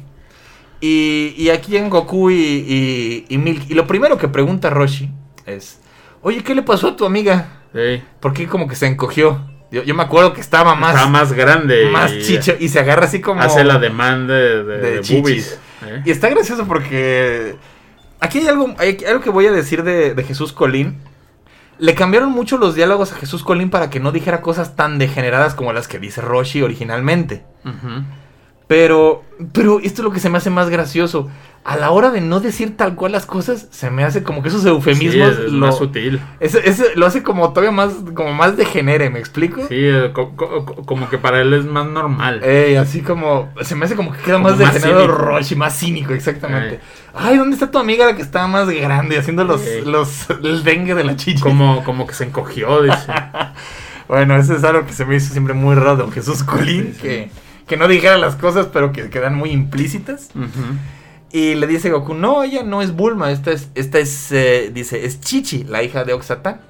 Y, y aquí en Goku y, y, y Milk. Y lo primero que pregunta Roshi es: Oye, ¿qué le pasó a tu amiga? Sí. ¿Por qué como que se encogió? Yo, yo me acuerdo que estaba más, grande. más y chicho. Y se agarra así como. Hace la demanda de, de, de de chichis. boobies. ¿eh? Y está gracioso porque aquí hay algo, hay algo que voy a decir de, de Jesús Colín. Le cambiaron mucho los diálogos a Jesús Colín para que no dijera cosas tan degeneradas como las que dice Roshi originalmente. Ujú. Pero, pero esto es lo que se me hace más gracioso. A la hora de no decir tal cual las cosas, se me hace como que esos eufemismos Sí, es, es lo, más sutil. lo hace como todavía más, como más degenere, ¿me explico? Sí, eh, co- co- co- como que para él es más normal. Ey, así como. Se me hace como que queda Como más degenerado. Roshi, más cínico, exactamente. Ay, ¿dónde está tu amiga la que estaba más grande haciendo los, Ey. los el dengue de la chicha? como, como que se encogió, dice. [LAUGHS] Bueno, eso es algo que se me hizo siempre muy raro Jesús Colín, Sí, sí. que, que no dijera las cosas, pero que quedan muy implícitas. Y le dice Goku, no, ella no es Bulma, esta es, esta es, eh, dice, es Chichi, la hija de Oxatán.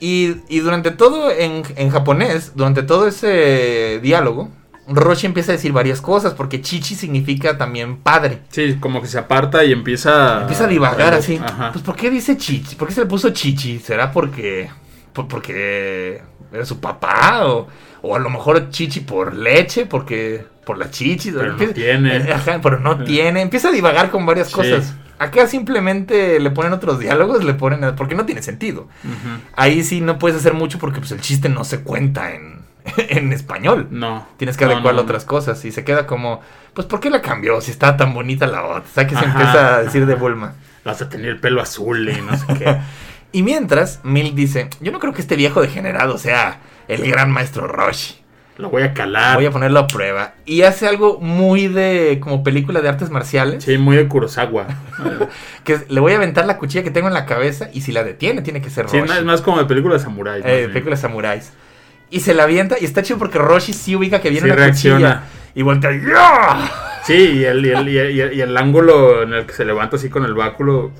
Y, y durante todo, en, en japonés, durante todo ese diálogo, Roshi empieza a decir varias cosas, porque chichi significa también padre. Sí, como que se aparta y empieza... Empieza a divagar así. Ajá. Pues, ¿por qué dice chichi? ¿Por qué se le puso chichi? ¿Será porque... por- porque era su papá? O, o a lo mejor chichi por leche, porque... Por las chichis. Pero no tiene. [LAUGHS] Ajá, pero no tiene. Empieza a divagar con varias Sí. cosas. Acá simplemente le ponen otros diálogos, le ponen... Porque no tiene sentido. Ahí sí no puedes hacer mucho porque pues el chiste no se cuenta en, [LAUGHS] en español. No. Tienes que No, adecuarlo a otras cosas y se queda como, pues ¿por qué la cambió si está tan bonita la otra? O sea, que se Ajá. empieza a decir de Bulma. Vas a tener el pelo azul y no sé qué. [LAUGHS] Y mientras, Milk dice, yo no creo que este viejo degenerado sea el gran maestro Roshi. Lo voy a calar. Voy a ponerlo a prueba. Y hace algo muy de, como película de artes marciales, Sí, muy de Kurosawa. [LAUGHS] que le voy a aventar la cuchilla que tengo en la cabeza y si la detiene tiene que ser Sí, Roshi. no, es más como de película de samurái. más Eh, película de samuráis. Y se la avienta y está chido porque Roshi sí ubica que viene Sí una reacciona. cuchilla. Y voltea, ¡ya! Sí, y el, y, el, y, el, y el- ángulo en el que se levanta así con el báculo.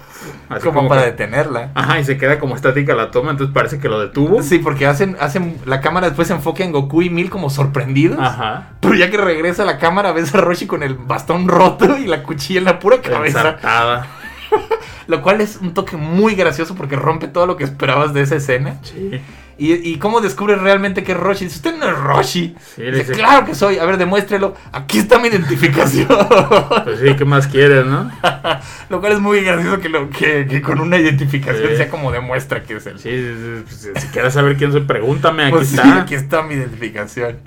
Así como, para que- detenerla. Ajá, y se queda como estática la toma, entonces parece que lo detuvo. Sí, porque hacen, hacen la cámara después se enfoca en Goku y Mil como sorprendidos. Ajá. Pero ya que regresa la cámara, ves a Roshi con el bastón roto y la cuchilla en la pura cabeza. Ensartada. [LAUGHS] Lo cual es un toque muy gracioso porque rompe todo lo que esperabas de esa escena. Sí. Y, y cómo descubre realmente que es Roshi. Dice, usted no es Roshi. Sí, le Dice, dice- claro que soy. A ver, demuéstrelo. Aquí está mi identificación. [LAUGHS] Pues sí, ¿qué más quieres, no? [LAUGHS] lo cual es muy gracioso que, lo, que, que con una identificación Sí. sea como demuestra que es él. Sí, sí, sí, pues, si quieres saber quién soy, pregúntame, aquí Pues sí, está. aquí está mi identificación.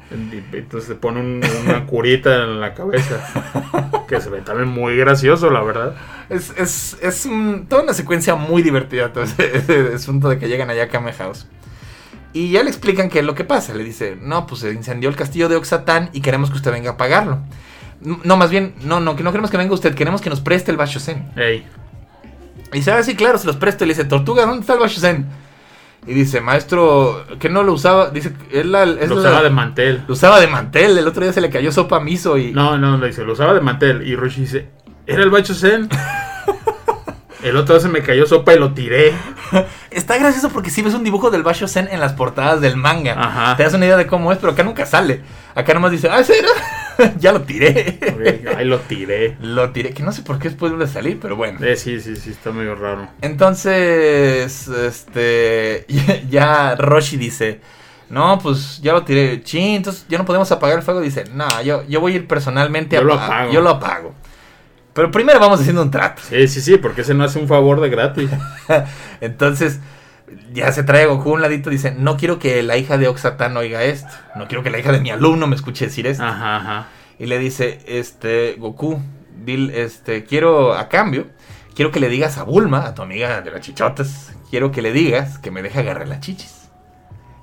Entonces se pone un- una curita en la cabeza. Que se ve también muy gracioso, la verdad. Es, es, es un- toda una secuencia muy divertida todo ese, [LAUGHS] ese asunto de que llegan allá a Kame House. Y ya le explican qué es lo que pasa. Le dice, no, pues se incendió el castillo de Oxatán y queremos que usted venga a pagarlo. No, más bien, no, no, que no queremos que venga usted, queremos que nos preste el Bashosen. Ey, Y dice, ah, sí, claro, se los presto. Y le dice, Tortuga, ¿dónde está el Bashosen? Y dice, maestro, que no lo usaba. Dice, la, es lo la- usaba de mantel. lo usaba de mantel. El otro día se le cayó sopa miso y. No, no, le dice, lo usaba de mantel. Y Roshi dice, ¿era el Bacho Zen? [LAUGHS] El otro día se me cayó sopa y lo tiré. [LAUGHS] Está gracioso porque si ves un dibujo del Bashosen en las portadas del manga. Ajá. Te das una idea de cómo es, pero acá nunca sale. Acá nomás dice, ah, ¿ese era? [LAUGHS] ya lo tiré. Ahí lo tiré. [LAUGHS] lo tiré, que no sé por qué después a salir, pero bueno. Eh, sí, sí, sí, está medio raro. Entonces, este, ya Roshi dice, no, pues ya lo tiré. Chin, entonces ya no podemos apagar el fuego. Dice, no, yo, yo voy a ir personalmente Yo a lo apago. Yo lo apago. Pero primero vamos haciendo un trato. Sí, sí, sí, porque ese no hace un favor de gratis. [LAUGHS] Entonces, ya se trae Goku a un ladito. Dice, no quiero que la hija de Oxatán oiga esto. No quiero que la hija de mi alumno me escuche decir esto. Ajá, ajá. Y le dice, este, Goku, dil, este, quiero, a cambio, quiero que le digas a Bulma, a tu amiga de las chichotas, quiero que le digas que me deje agarrar las chichis.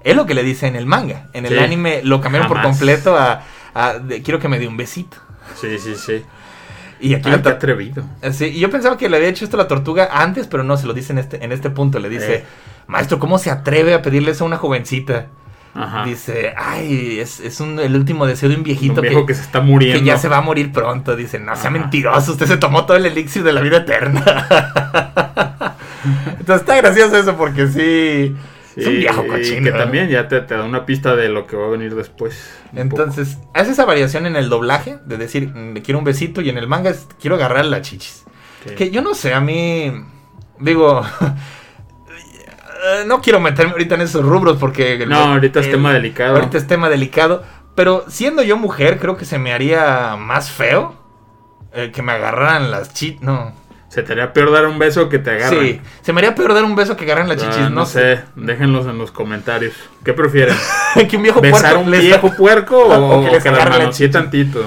Es lo que le dice en el manga. En el Sí. anime lo cambiaron por completo a, a de, quiero que me dé un besito. Sí, sí, sí. Y aquí Ah, qué atrevido. Sí, y yo pensaba que le había hecho esto a la tortuga antes, pero no, se lo dice en este, en este punto. Le dice, Eh. maestro, ¿cómo se atreve a pedirle eso a una jovencita? Ajá. Dice, ay, es, es un, el último deseo de un viejito un viejo que, se está muriendo. que ya se va a morir pronto. Dice, no sea Ajá. mentiroso, usted se tomó todo el elixir de la vida eterna. [LAUGHS] Entonces está gracioso eso porque sí, es un viejo cochino. Que también ya te, te da una pista de lo que va a venir después. Entonces, hace esa variación en el doblaje de decir, mm, le quiero un besito y en el manga es, quiero agarrar la chichis. poco. Sí. Que yo no sé, a mí, digo, [LAUGHS] no quiero meterme ahorita en esos rubros porque... No, ahorita es tema delicado. Ahorita es tema delicado, pero siendo yo mujer creo que se me haría más feo eh, que me agarraran las chichis, no. Se te haría peor dar un beso que te agarran. Sí, se me haría peor dar un beso que agarran las Ah, chichis, no, sé. déjenlos en los comentarios. ¿Qué prefieren? [LAUGHS] que un viejo ¿Besar puerco un les- viejo puerco [LAUGHS] o, O que les que la la tantito?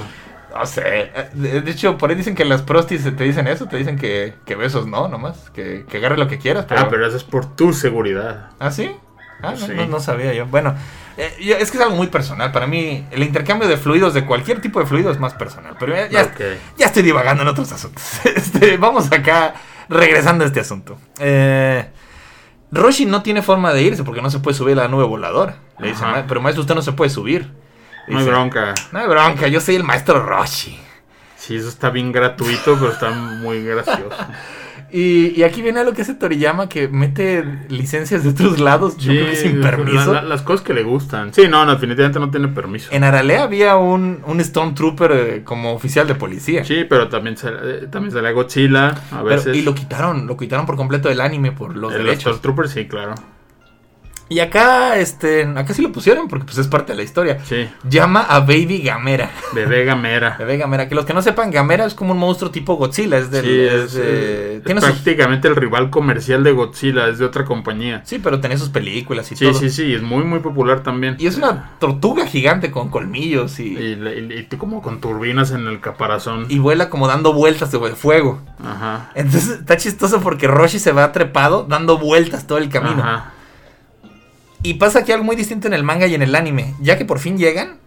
No sé. De hecho, por ahí dicen que las prostis te dicen eso, te dicen que, que besos no, nomás. Que, que agarre lo que quieras. Pero... Ah, pero eso es por tu seguridad. ¿Ah, sí? Ah, no, no, no sabía yo. Bueno, eh, es que es algo muy personal. Para mí, el intercambio de fluidos, de cualquier tipo de fluido, es más personal. Pero ya, ya, estoy divagando en otros asuntos. [LAUGHS] Este, vamos acá, regresando a este asunto. Eh, Roshi no tiene forma de irse porque no se puede subir a la nube voladora. Le dice, Ajá. "Ma- pero maestro, usted no se puede subir. No hay bronca. No hay bronca, yo soy el maestro Roshi. Sí, eso está bien gratuito, pero está muy gracioso. [LAUGHS] Y, y aquí viene lo que hace Toriyama, que mete licencias de otros lados, yo creo que sin permiso. la- las cosas que le gustan. Sí, no, no, definitivamente no tiene permiso. En Aralea había un, un Stormtrooper eh, como oficial de policía. Sí, pero también se, eh, también sale Godzilla a Pero- veces. y lo quitaron, lo quitaron por completo del anime por los El derechos. Stormtrooper, sí, claro. Y acá, este, acá sí lo pusieron porque pues es parte de la historia. Sí, Llama a Baby Gamera. Bebé Gamera. Bebé Gamera, que los que no sepan, Gamera es como un monstruo tipo Godzilla, es del... Sí, es es, de- eh, es tiene sus- prácticamente el rival comercial de Godzilla, es de otra compañía. Sí, pero tenía sus películas y Sí, todo. sí, sí, es muy, muy popular también. Y es una tortuga gigante con colmillos y, Y, y- y tú como con turbinas en el caparazón. y vuela como dando vueltas de fuego. Ajá. Entonces está chistoso porque Roshi se va trepado dando vueltas todo el camino. Ajá. Y pasa aquí algo muy distinto en el manga y en el anime. Ya que por fin llegan,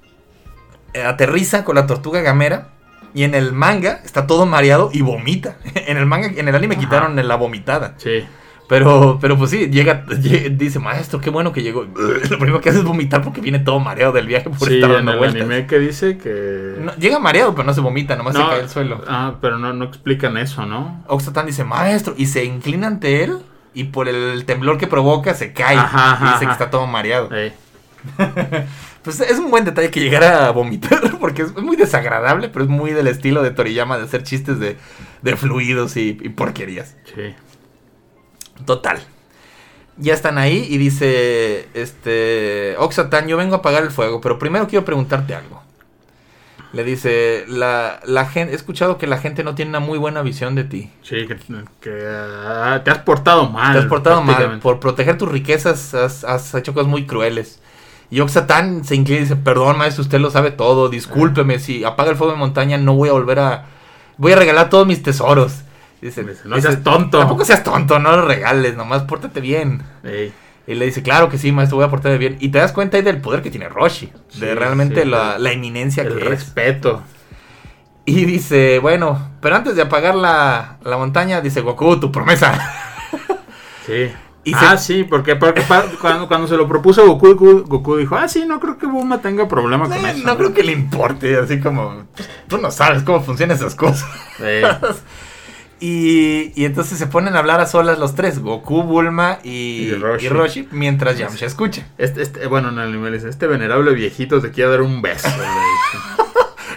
eh, aterriza con la tortuga gamera. Y en el manga está todo mareado y vomita. [LAUGHS] En el manga, en el anime Ajá. quitaron la vomitada. Sí. Pero, pero pues sí, llega, lle- dice, maestro, qué bueno que llegó. [LAUGHS] Lo primero que hace es vomitar porque viene todo mareado del viaje por Sí, estar en dando el vueltas. anime que dice que... No, llega mareado, pero no se vomita, nomás se No, cae al suelo. Ah, pero no, no explican eso, ¿no? Oxatan dice, maestro, y se inclina ante él. Y por el temblor que provoca se cae. Ajá, y dice que está todo mareado. [LAUGHS] Pues es un buen detalle que llegara a vomitar, [LAUGHS] porque es muy desagradable, pero es muy del estilo de Toriyama de hacer chistes de, de fluidos y, y porquerías. Sí. Total. Ya están ahí y dice, este, Oxatan, yo vengo a apagar el fuego, pero primero quiero preguntarte algo. Le dice, la, la gente, he escuchado que la gente no tiene una muy buena visión de ti. Sí, que, que, ah, te has portado mal. Te has portado mal. Por proteger tus riquezas has, has hecho cosas muy crueles. Y Oxatan se inclina y dice, perdón maestro, usted lo sabe todo, discúlpeme, si apaga el fuego de montaña no voy a volver a... Voy a regalar todos mis tesoros. Dice, Dice, "No seas tonto". Tampoco seas tonto, no lo regales, nomás pórtate bien. Ey. Y le dice, claro que sí, maestro, voy a portarme bien. Y te das cuenta ahí del poder que tiene Roshi. de Sí, realmente sí, la, la eminencia El que es. respeto. Y dice, bueno, pero antes de apagar la, la montaña, dice, Goku, tu promesa. [LAUGHS] Sí. Y ah, se- sí, porque, porque cuando, cuando se lo propuso Goku, Goku, Goku dijo, ah, sí, no creo que Bulma tenga problema con Eh, eso. no creo que le importe, así como, tú no sabes cómo funcionan esas cosas. Ey. [LAUGHS] Y, y entonces se ponen a hablar a solas los tres, Goku, Bulma y, Y Roshi. y Roshi, mientras Yamcha escucha. Este, este, bueno, en el anime le dice, este venerable viejito te quiere dar un beso. [LAUGHS]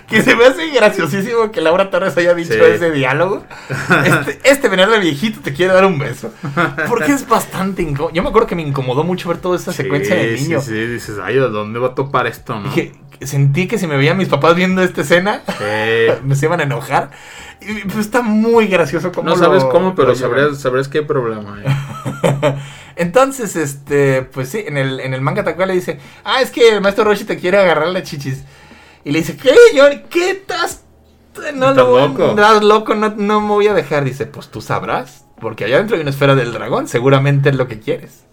Que se me hace graciosísimo que Laura Torres haya dicho Sí. ese diálogo. Este, este venerable viejito te quiere dar un beso. Porque es bastante incómodo. Yo me acuerdo que me incomodó mucho ver toda esa secuencia de niño. Sí, sí, dices, ay, ¿de dónde va a topar esto, no? Sentí que si me veían mis papás viendo esta escena, [LAUGHS] me se iban a enojar. Y pues, está muy gracioso como no sabes cómo, pero sabrás, sabrás qué problema hay. [LAUGHS] Entonces, este, pues sí, en el, en el manga cual le dice, ah, es que el maestro Roshi te quiere agarrar las chichis. Y le dice, ¿qué, Yori? ¿Qué estás? No ¿Estás lo voy- loco? estás loco, no, no me voy a dejar. Dice, pues tú sabrás, porque allá dentro hay una esfera del dragón, seguramente es lo que quieres.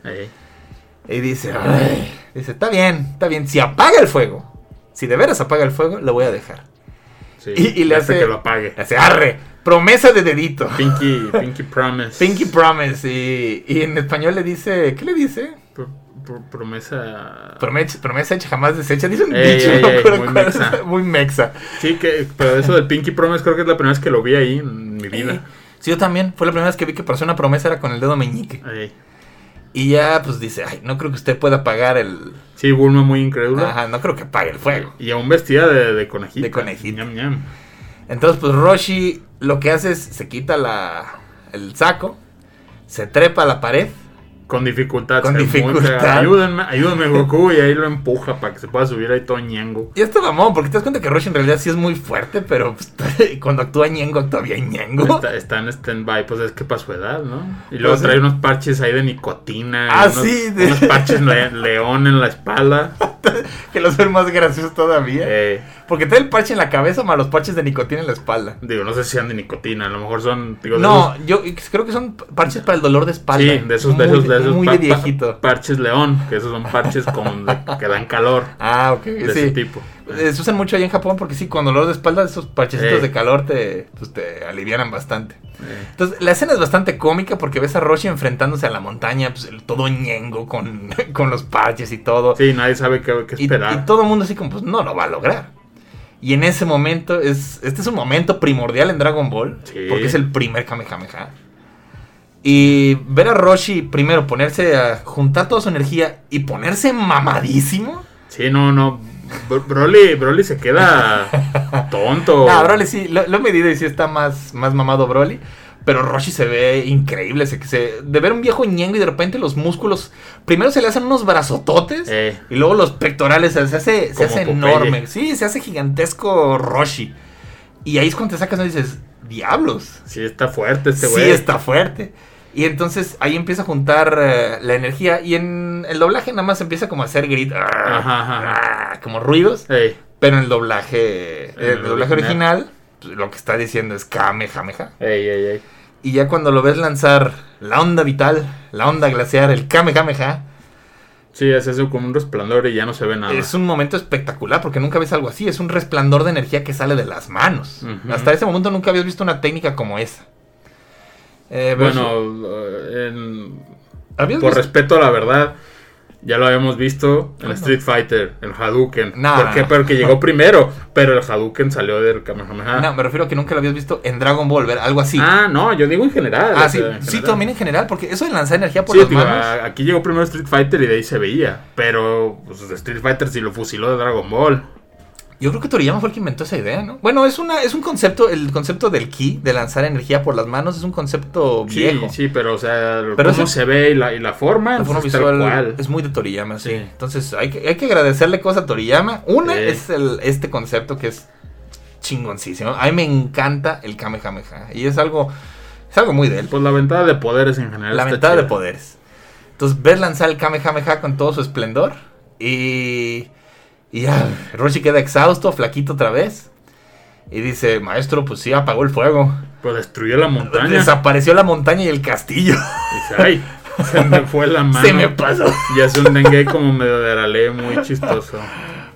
Y dice, "Ay", dice, está bien, está bien, si apaga el fuego, si de veras apaga el fuego, lo voy a dejar. Sí, Y- y le hace- que lo apague. Le hace, arre, promesa de dedito. Pinky, [LAUGHS] Pinky Promise. Pinky Promise. Y, y en español le dice, ¿qué le dice? Pro- pro- promesa. Promesa, promesa hecha jamás deshecha. Dice un Ey, dicho, ey, ey, muy mexa. es, [LAUGHS] muy mexa. Sí, que, pero eso del Pinky Promise creo que es la primera vez que lo vi ahí en mi vida. Sí, yo también. Fue la primera vez que vi que para hacer una promesa era con el dedo meñique. Y ya, pues dice, ay, no creo que usted pueda pagar el. Sí, Bulma muy incrédula. Ajá, no creo que pague el fuego. Y aún vestida de, de conejita. De conejita. Ñam, ñam. Entonces, pues Roshi lo que hace es se quita la, el saco, se trepa a la pared. Con dificultad. Con dificultad. Ayúdenme, ayúdenme [LAUGHS] Goku y ahí lo empuja para que se pueda subir ahí todo ñengo. Y esto mamón, porque te das cuenta que Roshi en realidad sí es muy fuerte, pero pues, [LAUGHS] cuando actúa Ñengo, actúa bien Ñengo. Está, está en stand-by, pues es que para su edad, ¿no? Y luego Pues, trae sí. unos parches ahí de nicotina. Ah, unos, sí, de- Unos parches [LAUGHS] le- león en la espalda. [LAUGHS] que lo hacen más gracioso todavía. Eh, Porque trae el parche en la cabeza más los parches de nicotina en la espalda. digo, no sé si sean de nicotina, a lo mejor son. Digo, No, esos- yo creo que son parches para el dolor de espalda. Sí, de esos, de esos, de esos Muy pa- de pa- viejito. parches león, que esos son parches con, de- que dan calor. Ah, ok, De sí. ese tipo. Eh, Se usan mucho ahí en Japón porque sí, con dolor de espalda, esos parchecitos de calor te, pues, te alivianan bastante. Entonces, la escena es bastante cómica porque ves a Roshi enfrentándose a la montaña, pues, todo ñengo con, [LAUGHS] con los parches y todo. sí, nadie sabe qué, qué y, esperar. y todo el mundo así como, pues no lo va a lograr. Y en ese momento, es este es un momento primordial en Dragon Ball, Sí. porque es el primer Kamehameha. Y ver a Roshi primero ponerse a juntar toda su energía y ponerse mamadísimo. Sí, no, no. Bro- Broly, Broly se queda tonto. [LAUGHS] No, Broly sí, lo, lo he medido y sí está más, más mamado Broly. Pero Roshi se ve increíble. Se, se- de ver un viejo ñengo y de repente los músculos. Primero se le hacen unos brazototes. Eh, Y luego los pectorales. Se, hace, se hace enorme. Sí, se hace gigantesco Roshi. Y ahí es cuando te sacas y dices: Diablos. sí, está fuerte este sí, güey. está fuerte. Y entonces ahí empieza a juntar eh, la energía. Y en el doblaje nada más empieza como a hacer gritos. Ajá, ajá. Como ruidos. Pero en el doblaje, En el el doblaje original. original, pues, lo que está diciendo es Kamehameha. ey, ey, ey. Y ya cuando lo ves lanzar la onda vital, la onda glaciar, el Kamehameha, Sí, es eso como un resplandor y ya no se ve nada. es un momento espectacular porque nunca ves algo así. Es un resplandor de energía que sale de las manos. Hasta ese momento nunca habías visto una técnica como esa. Eh, pero Bueno, eh, en- ¿habías por visto? respeto a la verdad, ya lo habíamos visto en Ah, no. Street Fighter, el Hadouken. No, ¿Por qué? Porque llegó [LAUGHS] primero, pero el Hadouken salió del Kamehameha. No, me refiero a que nunca lo habías visto en Dragon Ball, ver algo así. Ah, no, yo digo en general. Ah, sí, también en general, porque eso de lanzar energía por Sí, las digo, manos. a- aquí llegó primero Street Fighter y de ahí se veía. Pero pues, Street Fighter sí lo fusiló de Dragon Ball. Yo creo que Toriyama fue el que inventó esa idea, ¿no? Bueno, es una es un concepto, el concepto del ki, de lanzar energía por las manos, es un concepto Sí, viejo. sí, pero o sea, Pero cómo se ve y la, y la forma, La forma pues, visual cual. es muy de Toriyama, sí. Sí. Entonces hay que, hay que agradecerle cosas a Toriyama. Una Sí. es el, este concepto que es chingoncísimo. A mí me encanta el Kamehameha. Y es algo, es algo muy de él. Pues la ventaja de poderes en general. La está ventaja de poderes. Entonces, ver lanzar el Kamehameha con todo su esplendor. Y. Y ya, Roshi queda exhausto, flaquito otra vez. Y dice, maestro, pues sí, apagó el fuego. Pues destruyó la montaña. Desapareció la montaña y el castillo. Dice, ay, se me fue la [LAUGHS] mano. Se me pasó. Y hace un dengue como medio de arale muy chistoso.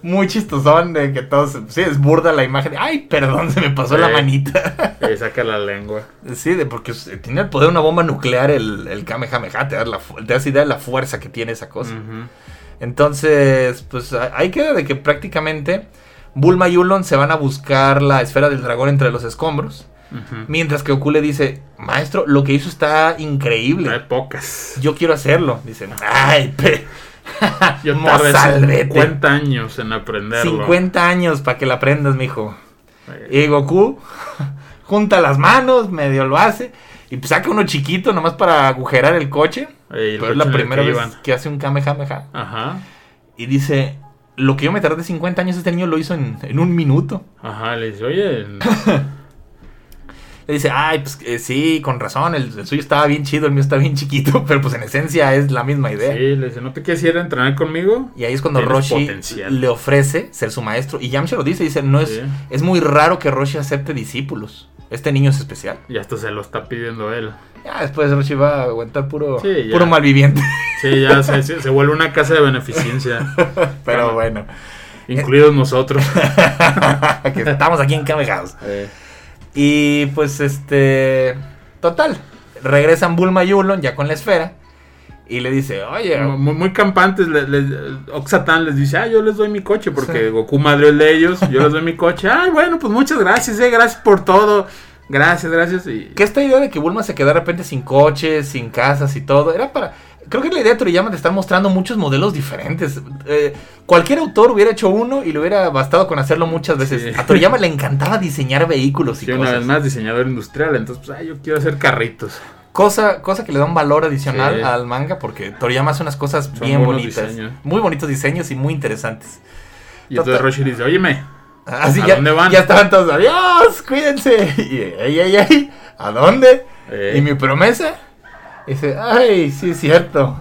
Muy chistosón de que todos. Sí, es burda la imagen. Ay, perdón, se me pasó la manita. Y saca la lengua. Sí, de, porque tiene el poder de una bomba nuclear el, el Kamehameha. Te das, la, te das idea de la fuerza que tiene esa cosa. Ujú. Entonces, pues ahí queda de que prácticamente Bulma y Ulon se van a buscar la esfera del dragón entre los escombros. Mientras que Goku le dice, maestro, lo que hizo está increíble. Hay pocas. Yo quiero hacerlo. Dicen, ay, pe... [LAUGHS] Yo tardé mozalbete. 50 años en aprenderlo. 50 años para que la aprendas, mijo. Eh, Y Goku [LAUGHS] junta las manos, medio lo hace. Y pues saca uno chiquito nomás para agujerar el coche. Eh, Pero es la primera que vez iban. que hace un Kamehameha. Ajá. Y dice, lo que yo me tardé 50 años, este niño lo hizo en, en un minuto. Ajá, le dice, oye, [LAUGHS] Le dice, ay, pues eh, sí, con razón, el, el suyo estaba bien chido, el mío está bien chiquito, [LAUGHS] pero pues en esencia es la misma idea. sí, le dice, ¿no te quieres ir a entrenar conmigo? Y ahí es cuando Roshi potencial. le ofrece ser su maestro. Y Yamcha lo dice, dice, no es, Sí. es muy raro que Roshi acepte discípulos. Este niño es especial. Y hasta se lo está pidiendo él. Ya después Roshi va a aguantar puro, Sí, puro malviviente. Sí, ya se, vuelve una casa de beneficencia. [LAUGHS] pero bueno, incluidos nosotros. [LAUGHS] que estamos aquí en House. Eh, Y pues este. Total. Regresan Bulma y Ulon ya con la esfera. Y le dice, oye. muy, muy campantes, le, le- Oxatan les dice, ah, yo les doy mi coche, porque Sí. Goku madre el de ellos, yo les doy mi coche. Ay, bueno, pues muchas gracias, eh, gracias por todo. Gracias, gracias. Y, Que esta idea de que Bulma se queda de repente sin coches, sin casas y todo, era para. Creo que la idea de Toriyama te está mostrando muchos modelos diferentes. Eh, cualquier autor hubiera hecho uno y le hubiera bastado con hacerlo muchas veces. Sí. A Toriyama le encantaba diseñar vehículos y Sí, una cosas. vez más diseñador industrial, entonces, pues, ay, yo quiero hacer carritos. Cosa, cosa que le da un valor adicional Sí. al manga porque Toriyama hace unas cosas Son bien bonitas. diseños. Muy bonitos diseños y muy interesantes. Y entonces. Roshi dice, óyeme, Así ¿A ya, dónde van? ya estaban todos, adiós, cuídense. [LAUGHS] Y, ay, ay, ay, ¿a dónde? Eh. ¿Y mi promesa? Y dice, ay, sí es cierto.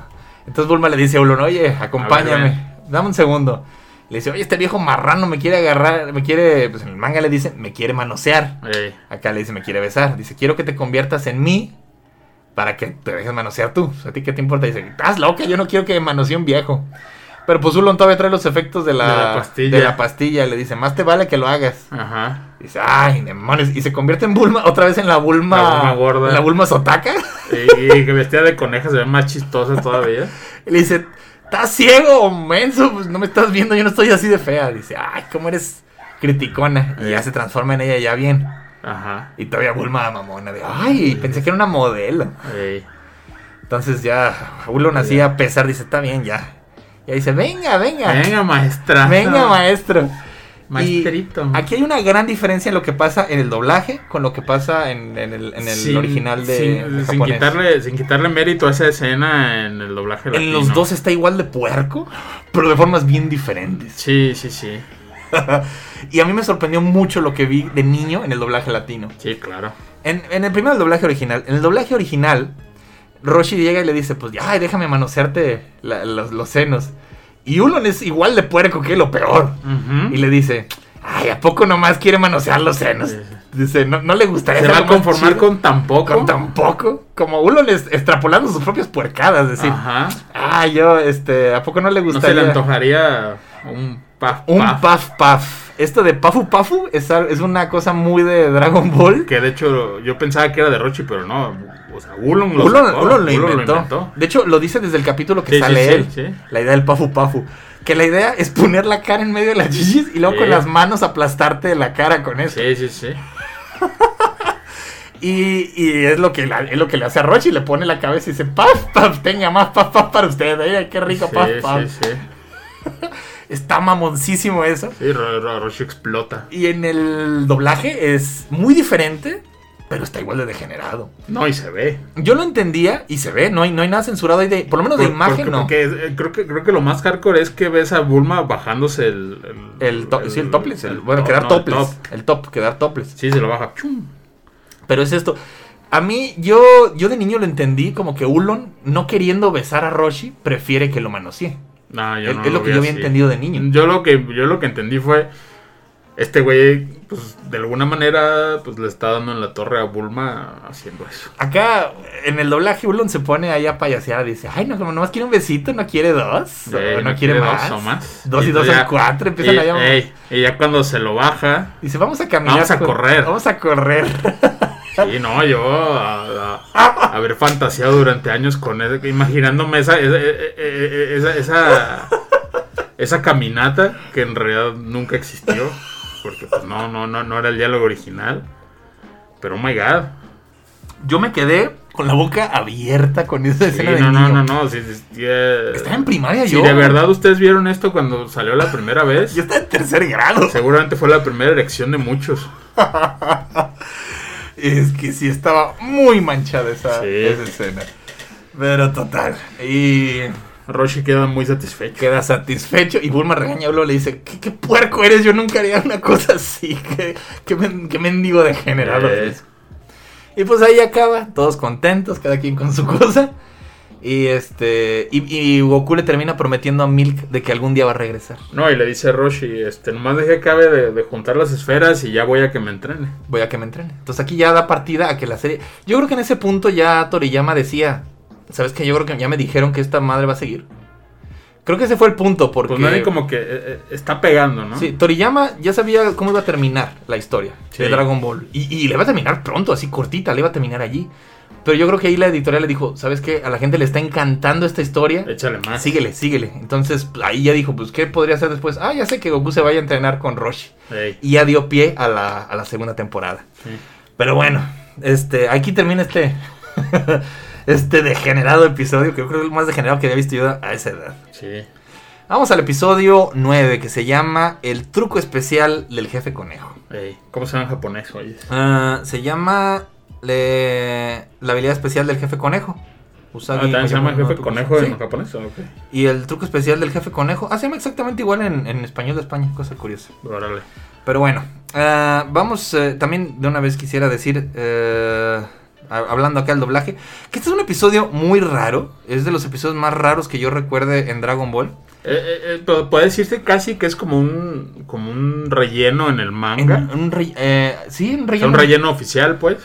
Entonces Bulma le dice a Ulon, oye, acompáñame, dame un segundo. Le dice, oye, este viejo marrano me quiere agarrar, me quiere, pues en el manga le dice, me quiere manosear. Acá le dice, me quiere besar. Dice, quiero que te conviertas en mí para que te dejes manosear tú. O sea, ¿A ti qué te importa? Dice, estás loca, yo no quiero que manosee un viejo. Pero pues Ulon todavía trae los efectos de la, De la pastilla. de la pastilla. Le dice, más te vale que lo hagas. ajá. Dice, ay, demonios. Y se convierte en Bulma, otra vez en la Bulma. La Bulma gorda. en la Bulma Sotaka. Y, que vestida de coneja se ve más chistosa todavía. Y le dice, ¿estás ciego menso? Pues no me estás viendo, yo no estoy así de fea. Dice, ay, ¿cómo eres criticona? Y ya Eh. se transforma en ella ya bien. Ajá. Y todavía Bulma mamona de, ay, pensé que era una modelo. eh. Entonces ya Ulon así a pesar dice, está bien, ya. Y ahí dice, venga, venga. Venga, maestra. Venga, maestro. Maestrito. Y aquí hay una gran diferencia en lo que pasa en el doblaje con lo que pasa en, en el, en el Sin- original de sin, sin quitarle, sin quitarle mérito a esa escena en el doblaje En latino. los dos está igual de puerco, pero de formas bien diferentes. Sí, sí, sí. [LAUGHS] y a mí me sorprendió mucho lo que vi de niño en el doblaje latino. Sí, claro. En, en el primero el doblaje original. En el doblaje original, Roshi llega y le dice, pues, ay, déjame manosearte la- los, los senos. Y Ulon es igual de puerco que lo peor. Y le dice, ay, ¿a poco nomás quiere manosear los senos? Sí. Dice, no, no le gustaría Se va a conformar chido". con tan poco. con tan poco. Como Ulon es extrapolando sus propias puercadas. Decir, Ajá. ah, yo, este, ¿a poco no le No se gustaría? le antojaría un paf, un paf, paf paf. Esto de pafu pafu es, es una cosa muy de Dragon Ball. Que de hecho yo pensaba que era de Rochi, pero no. O sea, Ulon lo, Ulon, sacó, Ulon lo inventó. De hecho, lo dice desde el capítulo que Sí, sale sí, él. sí. La idea del pafu pafu. Que la idea es poner la cara en medio de las chichis y luego con las manos aplastarte la cara con eso. Sí, sí, sí. [LAUGHS] Y, y es, lo que la- es lo que le hace a Rochi. Le pone la cabeza y dice: Paf, paf, tenga más paf, paf para usted. Ay, qué rico, Sí, paf, sí, paf. sí. [LAUGHS] Está mamoncísimo eso. Sí, Ro- Ro- Rochi explota. Y en el doblaje es muy diferente, pero está igual de degenerado. No, y se ve. Yo lo entendía y se ve, no hay, no hay nada censurado ahí de, por lo menos de imagen, porque, no. porque, eh, creo, que, creo que lo más hardcore es que ves a Bulma bajándose el... El, to- sí, el topless, el- bueno, no, quedar no, el topless, top. el top, quedar topless. Sí, se lo baja. Chum. Pero es esto, a mí, yo, yo de niño lo entendí como que Ulon, no queriendo besar a Roshi, prefiere que lo manosee. No, yo Es- no es lo que yo había así. entendido de niño. Yo lo que, yo lo que entendí fue... Este güey, pues, de alguna manera, pues, le está dando en la torre a Bulma haciendo eso. Acá, en el doblaje, Ulon se pone ahí a payasear, dice, ay, no, como nomás quiere un besito, no quiere dos, o no, quiere, más. dos o más. Dos y, dos entonces son cuatro, empiezan y, a llamar. ey, y ya cuando se lo baja... Dice, vamos a caminar. Vamos a con- correr. Vamos a correr. [LAUGHS] Sí, no, yo a- a- haber fantaseado durante años con eso, imaginándome esa, esa, esa, esa, esa caminata que en realidad nunca existió, porque pues no, no, no, no era el diálogo original. Pero oh my god. Yo me quedé con la boca abierta con esa escena no, no, no, no. Si, si- si, eh, Estaba en primaria si yo. de verdad ustedes vieron esto cuando salió la primera vez, [LAUGHS] Yo estaba en tercer grado. seguramente fue la primera erección de muchos. [LAUGHS] Es que sí estaba muy manchada esa, Sí. esa escena. Pero total. Y Roshi queda muy satisfecho. queda satisfecho. Y Bulma regaña a Ulo, le dice: ¿Qué, qué puerco eres? Yo nunca haría una cosa así. [LAUGHS] ¿Qué, qué, men- qué mendigo degenerado eres". Y pues ahí acaba, todos contentos, cada quien con su cosa. Y este. Y, y Goku le termina prometiendo a Milk de que algún día va a regresar. No, y le dice a Roshi, este, nomás deje que acabe de, de juntar las esferas y ya voy a que me entrene. Voy a que me entrene. Entonces aquí ya da partida a que la serie. Yo creo que en ese punto ya Toriyama decía. ¿Sabes qué? Yo creo que ya me dijeron que esta madre va a seguir. Creo que ese fue el punto, porque. Pues nadie como que eh, eh, está pegando, ¿no? Sí, Toriyama ya sabía cómo iba a terminar la historia Sí. de Dragon Ball. Y, y le va a terminar pronto, así cortita, le iba a terminar allí. Pero yo creo que ahí la editorial le dijo, ¿sabes qué? A la gente le está encantando esta historia. Échale más. Síguele, síguele. Entonces pues, ahí ya dijo, pues, ¿qué podría hacer después? Ah, ya sé que Goku se vaya a entrenar con Roshi. Ey, Y ya dio pie a la, a la segunda temporada. sí. Pero bueno, este, aquí termina este, [LAUGHS] este degenerado episodio, que yo creo que es el más degenerado que había visto yo a esa edad. Sí. Vamos al episodio 9, que se llama El truco especial del jefe conejo. ¿Cómo se llama en japonés, oye? Ah, se llama le- la habilidad especial del jefe conejo. Ah, Usagi ¿También se llama no jefe conejo Sí. en japonés? Ok. Y el truco especial del jefe conejo. Ah, se llama exactamente igual en, en español de España, cosa curiosa. Órale. Pero bueno, ah, vamos, eh, también de una vez quisiera decir, eh, hablando acá del doblaje, que este es un episodio muy raro, es de los episodios más raros que yo recuerde en Dragon Ball. Eh, eh, eh, pu- puede decirse casi que es como un como un relleno en el En, manga. un re- eh, sí, un relleno. un relleno oficial, pues.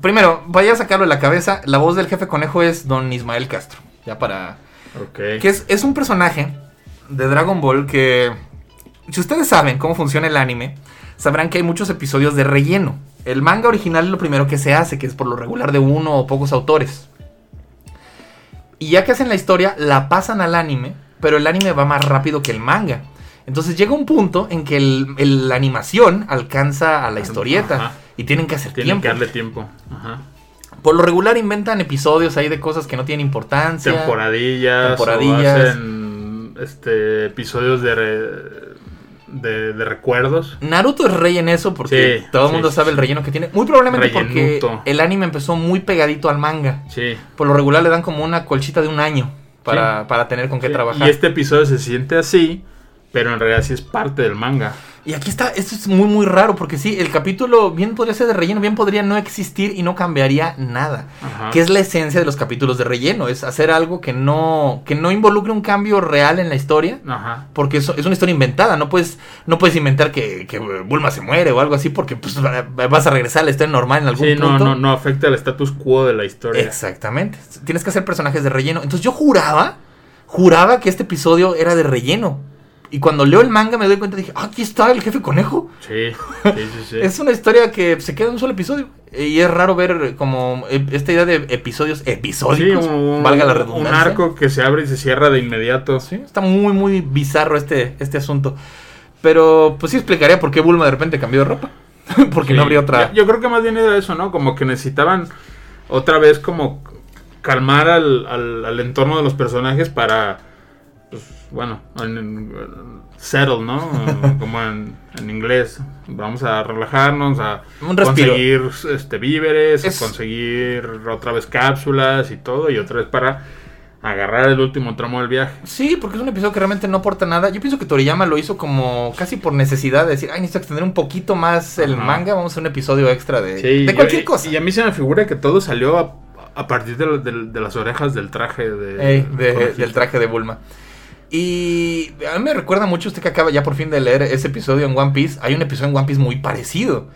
Primero, vaya a sacarlo de la cabeza, la voz del jefe conejo es don Ismael Castro, ya para... Ok. Que es, es un personaje de Dragon Ball que, si ustedes saben cómo funciona el anime, sabrán que hay muchos episodios de relleno. El manga original es lo primero que se hace, que es por lo regular de uno o pocos autores. Y ya que hacen la historia, la pasan al anime, pero el anime va más rápido que el manga. Entonces llega un punto en que el- el- la animación alcanza a la historieta Ajá. y tienen que hacer Tienen tiempo. que darle tiempo. Ajá. Por lo regular inventan episodios ahí de cosas que no tienen importancia. Temporadillas. Temporadillas. O hacen este, episodios de, re- de, de recuerdos. Naruto es rey en eso porque Sí, todo el sí, mundo sabe el relleno que tiene. Muy probablemente porque el anime empezó muy pegadito al manga. Sí. Por lo regular le dan como una colchita de un año para, para tener con qué trabajar. Y este episodio se siente así, pero en realidad sí es parte del manga. Y aquí está, esto es muy muy raro porque sí, el capítulo bien podría ser de relleno, bien podría no existir y no cambiaría nada. Ajá. Que es la esencia de los capítulos de relleno, es hacer algo que no que no involucre un cambio real en la historia, Ajá. porque eso es una historia inventada, no puedes no puedes inventar que, que Bulma se muere o algo así porque pues, vas a regresar a la historia normal en algún Sí, no, punto. no, no afecta el status quo de la historia. Exactamente. Tienes que hacer personajes de relleno. Entonces yo juraba, juraba que este episodio era de relleno. Y cuando leo el manga me doy cuenta, dije, ah, aquí está el jefe conejo. Sí, sí, sí. sí. [LAUGHS] Es una historia que se queda en un solo episodio. Y es raro ver como eh, esta idea de episodios Sí, episódicos, un, valga la un redundancia. arco que se abre y se cierra de inmediato. Sí, está muy, muy bizarro este, este asunto. Pero pues sí explicaría por qué Bulma de repente cambió de ropa. [LAUGHS] Porque Sí. no habría otra. Yo, yo creo que más bien era eso, ¿no? Como que necesitaban otra vez como calmar al, al, al entorno de los personajes para, bueno, en- en- settle, ¿no? [LAUGHS] como en, en inglés. Vamos a relajarnos, a Un conseguir este, víveres, Es- conseguir otra vez cápsulas y todo, y otra vez para agarrar el último tramo del viaje. Sí, porque es un episodio que realmente no aporta nada. Yo pienso que Toriyama lo hizo como casi por necesidad de decir, ay, necesito extender un poquito más el Ajá. manga, vamos a hacer un episodio extra de, Sí, de cualquier y- cosa. Y a mí se me figura que todo salió a, a partir de, de- de las orejas del traje de, Ey, del traje de Bulma. Y a mí me recuerda mucho usted que acaba ya por fin de leer ese episodio en One Piece. Hay un episodio en One Piece muy parecido.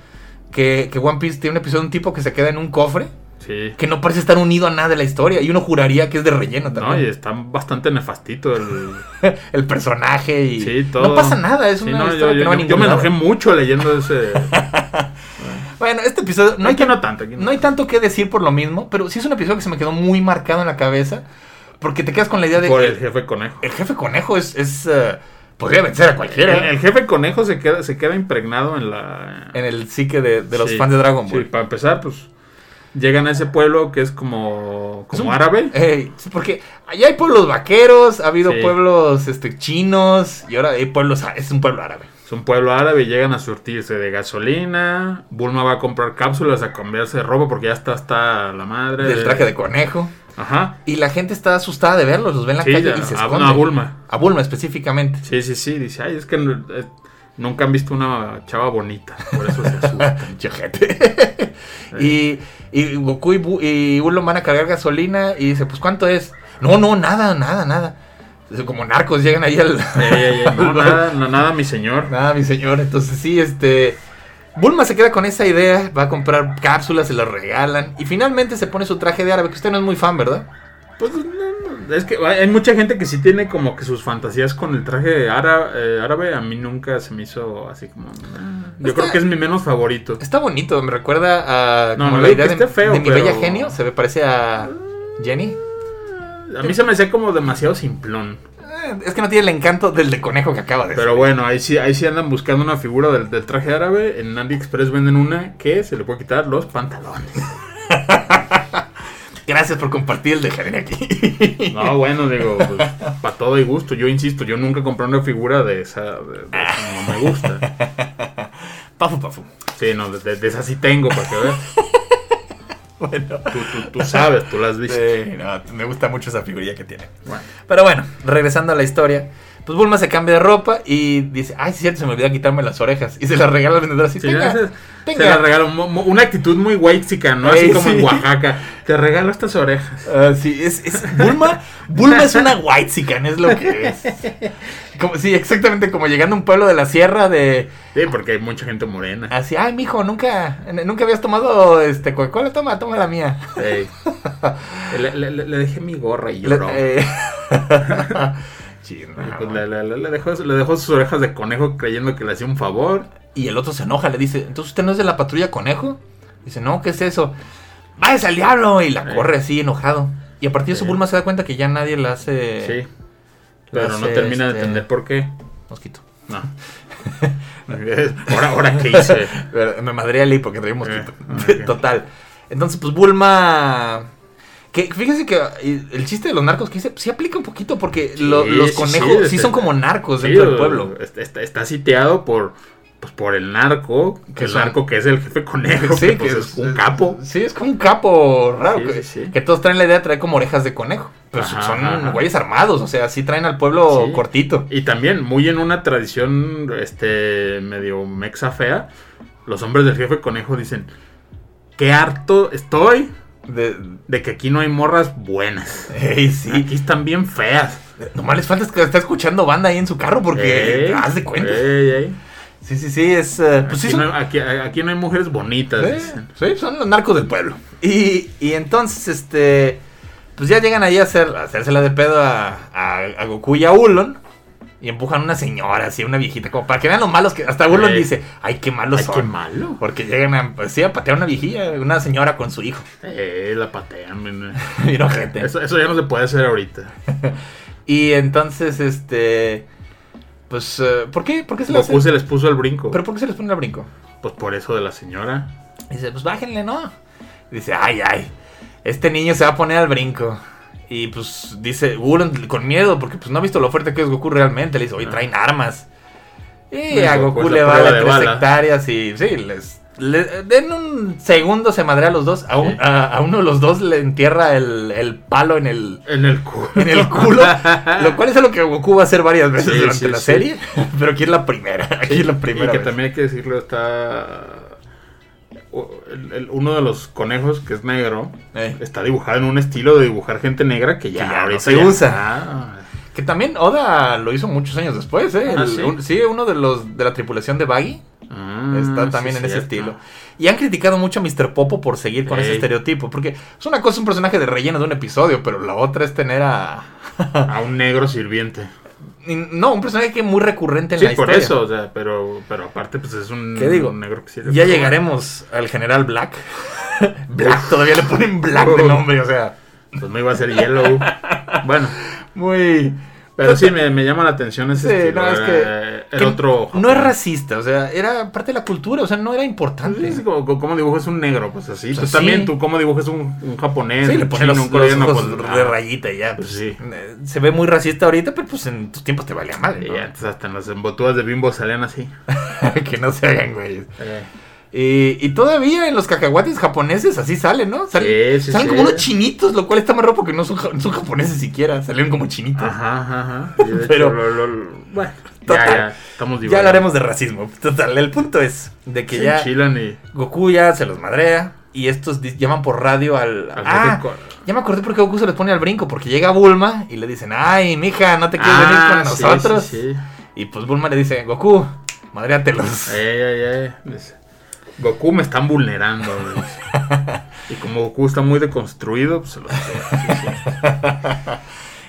Que, que One Piece tiene un episodio de un tipo que se queda en un cofre. Sí. Que no parece estar unido a nada de la historia. Y uno juraría que es de relleno No, y también. está bastante nefastito el... [LAUGHS] El personaje y. Sí, todo. No pasa nada, es Sí, una no, yo, historia que yo- no va a yo ningún me enojé mucho leyendo ese... [LAUGHS] Bueno, este episodio. No hay, que, no tanto, no hay tanto que decir por lo mismo. Pero sí es un episodio que se me quedó muy marcado en la cabeza. Porque te quedas con la idea de. por que el jefe conejo. el jefe conejo es. es eh, podría vencer a cualquiera. El, el jefe conejo se queda, se queda impregnado en la... en el psique de, de los Sí, fans de Dragon Sí, Ball. para empezar, pues... Llegan a ese pueblo que es como... Es Como un- árabe. Sí, porque allá hay pueblos vaqueros, ha habido Sí. pueblos este, chinos y ahora hay pueblos, es un pueblo árabe. Es un pueblo árabe y llegan a surtirse de gasolina. Bulma va a comprar cápsulas, a cambiarse de ropa porque ya está hasta la madre. Del traje de conejo. Ajá. Y la gente está asustada de verlos, los ve en la Sí, calle ya, y se a- esconde. no, a Bulma. A Bulma específicamente. Sí, sí, sí. Dice, ay, es que eh, nunca han visto una chava bonita. Por eso se asustan. [LAUGHS] [LAUGHS] Y, y Goku y, Bu- y Ulon van a cargar gasolina y dice, pues ¿cuánto es? No, no, nada, nada, nada. Como narcos llegan ahí [LAUGHS] al... Nada, no, nada, mi señor. Nada, mi señor. Entonces sí, este... Bulma se queda con esa idea, va a comprar cápsulas, se las regalan y finalmente se pone su traje de árabe, que usted no es muy fan, ¿verdad? Pues no, no, es que hay mucha gente que sí tiene como que sus fantasías con el traje ára- eh, árabe. A mí nunca se me hizo así como. ah. Yo Está- creo que es mi menos favorito. Está bonito, me recuerda a No, como no la idea que de, feo, de mi pero- bella genio, se me parece a Jenny. A mí se me hacía como demasiado simplón. Eh, Es que no tiene el encanto del de conejo que acaba de Pero bueno, ahí sí, ahí sí andan buscando una figura del, del traje árabe. En AliExpress venden una que se le puede quitar los pantalones. [LAUGHS] Gracias por compartir el de Jenny aquí. [LAUGHS] No, bueno, digo, pues, para todo y gusto. Yo insisto, yo nunca compré una figura de esa. de- de esa, no me gusta. [LAUGHS] pafu, pafu. Sí, no, de, de esa sí tengo, para que veas. Bueno. Tú, tú- tú sabes, tú las viste. Sí, no, me gusta mucho esa figurilla que tiene. Bueno. Pero bueno, regresando a la historia. Pues Bulma se cambia de ropa y dice, ay, sí, es cierto, se me olvidó quitarme las orejas. Y se las regala al vendedor así, Sí, tenga, se, tenga. se la regalo. mo- mo- Una actitud muy white ¿no? Así Ey, como en sí. Oaxaca. Te regalo estas orejas. Ah, sí, es, es- Bulma, Bulma es una white es lo que es. Como, sí, exactamente como llegando a un pueblo de la sierra de Sí, porque hay mucha gente morena. así, ay mijo, nunca, nunca habías tomado este Coca-Cola, toma, toma la mía. Ey. Le, le- le- le dejé mi gorra y Le- lloró. eh, [LAUGHS] sí, no, Y pues le, le- le- le dejó, le dejó sus orejas de conejo creyendo que le hacía un favor. Y el otro se enoja, le dice, entonces usted no es de la patrulla conejo. Dice, no, ¿qué es eso? Váyase al diablo. Y la Eh. corre así, enojado. Y a partir de eso Sí. Bulma se da cuenta que ya nadie la hace... Sí. Pero no termina de este, entender por qué. Mosquito. No. [LAUGHS] ahora, ahora qué hice. [LAUGHS] Me madré a Lee porque traía un mosquito. Eh, ok. [LAUGHS] Total. Entonces, pues Bulma. Que fíjense que eh, el chiste de los narcos que dice, pues, sí aplica un poquito, porque Sí, lo- los conejos sí, sí, son como narcos dentro del pueblo. Está, está- sitiado por, pues, por el narco, que el narco que es el jefe conejo, Sí, que, pues, es un capo. Sí, es como un capo raro. Sí, que, sí, sí. que todos traen la idea de traer como orejas de conejo. Pero Ajá, son ajá. güeyes armados, o sea, sí traen al pueblo cortito. Y también, muy en una tradición este medio mexa fea, los hombres del jefe conejo dicen, qué harto estoy De, de que aquí no hay morras buenas. [LAUGHS] Ey, sí. Aquí están bien feas. Nomás les falta que esté escuchando banda ahí en su carro porque Ey, haz de cuenta. ey. Sí, sí, sí, es. eh, pues sí, aquí, son, no, aquí- aquí no hay mujeres bonitas. sí, dicen. sí, son los narcos del pueblo. Y, y entonces, este. Pues ya llegan ahí a, hacer, a hacérsela de pedo a, a, a Goku y a Ulon. Y empujan una señora, así, una viejita, como para que vean lo malos que. Hasta Ey. dice, ay, qué malos Ay, son. qué malo. Porque llegan a, pues, sí, a patear a una viejilla, una señora con su hijo. Eh, la patean. men. [LAUGHS] Bien ojete. Eso, eso ya no se puede hacer ahorita. [LAUGHS] Y entonces, este. Pues, eh, ¿por qué? ¿Por qué se le Goku hace? se les puso el brinco. ¿Pero por qué se les pone el brinco? Pues por eso de la señora. Dice, pues bájenle, ¿no? Dice, ay, ay, este niño se va a poner al brinco. Y pues dice, Ulon con miedo, porque pues no ha visto lo fuerte que es Goku realmente. Le dice, oye, traen armas. Y Bueno, a Goku Goku es le vale tres bala. hectáreas y sí, les... le- den un segundo se madrea a los dos. A, un- a- a uno de los dos le entierra el, el palo en el, En el culo. [LAUGHS] en el culo. lo cual es algo que Goku va a hacer varias veces Sí, durante sí, la sí. serie. [LAUGHS] Pero aquí es la primera. Aquí es la Y primera que vez. también hay que decirlo, está. El- el- uno de los conejos, que es negro, Eh. está dibujado en un estilo de dibujar gente negra que ya, Que ya no ahorita se ya- usa. Que también Oda lo hizo muchos años después, ¿eh? Ah, El- ¿sí? un- sí, uno de los de la tripulación de Baggy ah, está sí, también en ese cierto. estilo. Y han criticado mucho a Mr. Popo por seguir con ese estereotipo. Porque es una cosa, un personaje de relleno de un episodio, pero la otra es tener a. A un negro sirviente. No, un personaje que es muy recurrente en Sí, la por historia. eso, o sea, pero, pero aparte, pues es un, ¿Qué digo? un negro que sirve. Ya llegaremos al general Black. [LAUGHS] Black, todavía le ponen Black de [LAUGHS] nombre, o sea. Pues me iba a ser Yellow. [LAUGHS] bueno, Muy. Pero sí me, me llama la atención ese Sí, estilo. no, es que- eh, el que otro. No es racista, o sea, era parte de la cultura, o sea, no era importante. Sí, como, como- dibujas un negro, pues así. Pues Pues sí. también tú, como dibujas un, un japonés, Sí, le los, un coreano, los ojos pues, de ah, rayita y ya. pues Pues, sí. eh, Se ve muy racista ahorita, pero pues en tus tiempos te valía madre. ¿no? antes hasta en las embotudas de bimbo salían así. [LAUGHS] que no se hagan, güey. Eh, Y, y todavía en los cacahuates japoneses así salen, ¿no? Salen, Sí, sí, salen sí. como unos chinitos, lo cual está más raro porque no son, ja- no son japoneses siquiera, salen como chinitos. Ajá, ajá, ajá. [LAUGHS] Pero- hecho, lo- lo- lo- bueno, Total. ya, ya, estamos ya hablaremos de racismo. Total, el punto es de que Se ya y... Goku ya se los madrea y estos llaman por radio al... al ah, ya me acordé por qué Goku se les pone al brinco, porque llega Bulma y le dicen, ay, mija, ¿no te quieres venir Ah, con nosotros? Y pues Bulma le dice, Goku, madréatelos. Ey, ey, ey. Goku me están vulnerando. dice. [LAUGHS] y como Goku está muy deconstruido, pues se lo.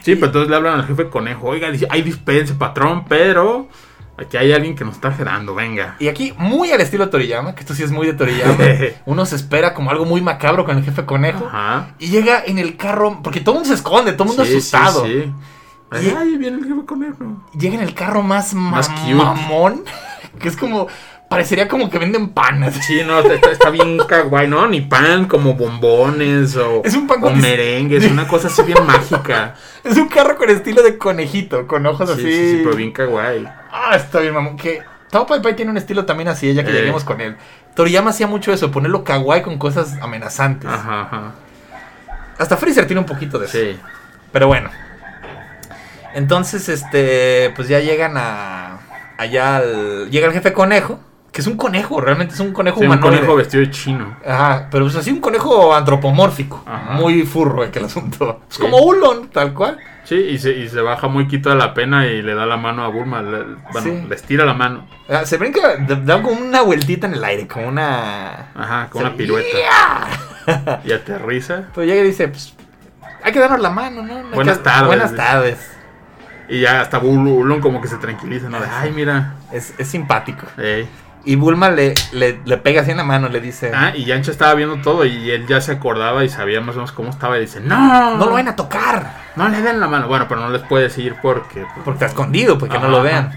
Sí, pero entonces le hablan al jefe conejo. Oiga, hay dispense, patrón, pero aquí hay alguien que nos está gerando, venga. Y aquí, muy al estilo Toriyama, que esto sí es muy de Toriyama, [LAUGHS] uno se espera como algo muy macabro con el jefe conejo. Ajá. Y llega en el carro, porque todo el mundo se esconde, todo el mundo Sí, asustado. sí, sí. Y- ahí viene el jefe conejo. Llega en el carro más, ma- Más cute. mamón, [LAUGHS] que es como, parecería como que venden panas. Sí, no, está, está bien kawaii, ¿no? Ni pan, como bombones o, Es un pan con merengues, una cosa así bien mágica. [LAUGHS] Es un carro con estilo de conejito, con ojos Sí, así. sí, sí, pero bien kawaii. Ah, está bien, mamón. Que Tao Pai Pai tiene un estilo también así, ya que Eh. lleguemos con él. Toriyama hacía mucho eso, ponerlo kawaii con cosas amenazantes. Ajá, ajá. Hasta Freezer tiene un poquito de eso. Sí. Pero bueno. Entonces, este, pues ya llegan a allá al llega el jefe conejo, que es un conejo, realmente es un conejo Sí, un humanoide. conejo vestido de chino. Ajá, pero es así un conejo antropomórfico, Ajá. muy furro que el asunto. Es Sí. como Ulon, tal cual. Sí, y se, y se baja muy quito de la pena y le da la mano a Bulma. le- bueno, Sí. le estira la mano. Ah, Se brinca, da- da como una vueltita en el aire, como una Ajá, Se- una pirueta. ¡Ya! [LAUGHS] Y aterriza. Pero llega y dice, pues, hay que darnos la mano, ¿no? Buenas que- tardes. Buenas tardes. Y ya hasta Bul- Bulon como que se tranquiliza, ¿no? De, ay, mira. Es, es simpático. Ey. Y Bulma le, le, le pega así en la mano, le dice, Ah, y Yancho estaba viendo todo y él ya se acordaba y sabía más o menos cómo estaba. Y dice, no, no lo vayan a tocar. No le den la mano. Bueno, pero no les puede decir porque. Porque está escondido, porque no lo ajá. vean.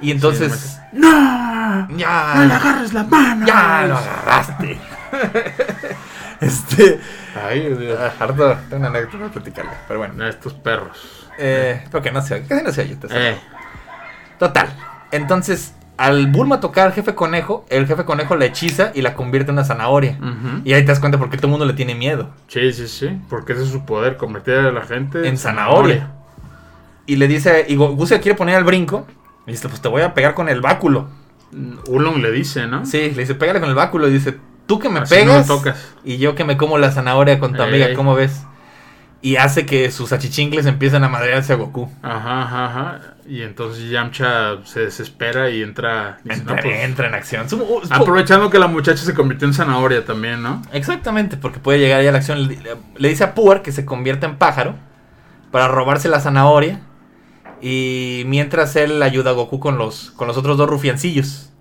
Y entonces, ¡No! ya, ¡No le agarres la mano! ya lo agarraste. [LAUGHS] Este. Ay, Dios mío. ah, harto, tengo una anécdota para platicarle. Pero bueno. Estos perros. Eh, pero que no se oye, casi no se oye. Eh. Total. Entonces, al Bulma tocar al jefe conejo, el jefe conejo la hechiza y la convierte en una zanahoria. Y ahí te das cuenta porque todo el mundo le tiene miedo. Sí, sí, sí. Porque ese es su poder, convertir a la gente En zanahoria. Y le dice, y se quiere poner al brinco. Y dice, pues te voy a pegar con el báculo. Mm, Ulong le dice, ¿no? Sí, le dice, pégale con el báculo. Y dice, tú que me Así pegas. tocas. Y yo que me como la zanahoria con tu Ey. amiga, ¿cómo ves? Y hace que sus achichincles empiecen a madrearse a Goku. Ajá, ajá, ajá. Y entonces Yamcha se desespera y entra. dice, Entra, "No, pues". entra en acción. Aprovechando que la muchacha se convirtió en zanahoria también, ¿no? Exactamente, porque puede llegar ya a la acción. Le, le dice a Puar que se convierta en pájaro para robarse la zanahoria. Y mientras él ayuda a Goku con los, con los otros dos rufiancillos.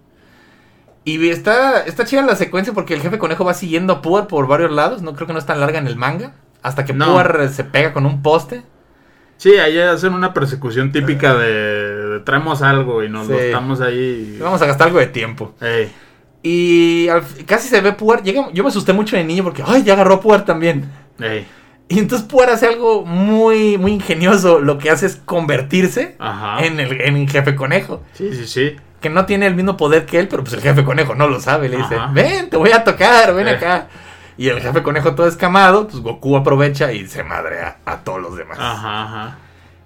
Y está, está chida la secuencia porque el jefe conejo va siguiendo a Puar por varios lados. No creo que no es tan larga en el manga. Hasta que No. Puar se pega con un poste. Sí, ahí hacen una persecución típica de, de traemos algo y nos Sí. lo estamos ahí. Y Vamos a gastar algo de tiempo. Ey, Y al casi se ve Puar. Llega, yo me asusté mucho de niño porque, ay, ya agarró Puar también. ey. Y entonces Puar hace algo muy, muy ingenioso. Lo que hace es convertirse Ajá. en el en jefe conejo. Sí, sí, sí. Que no tiene el mismo poder que él, pero pues el jefe conejo no lo sabe. Le dice, ven, te voy a tocar, ven Eh. acá. Y el jefe conejo todo escamado, pues Goku aprovecha y se madrea a todos los demás. Ajá, ajá.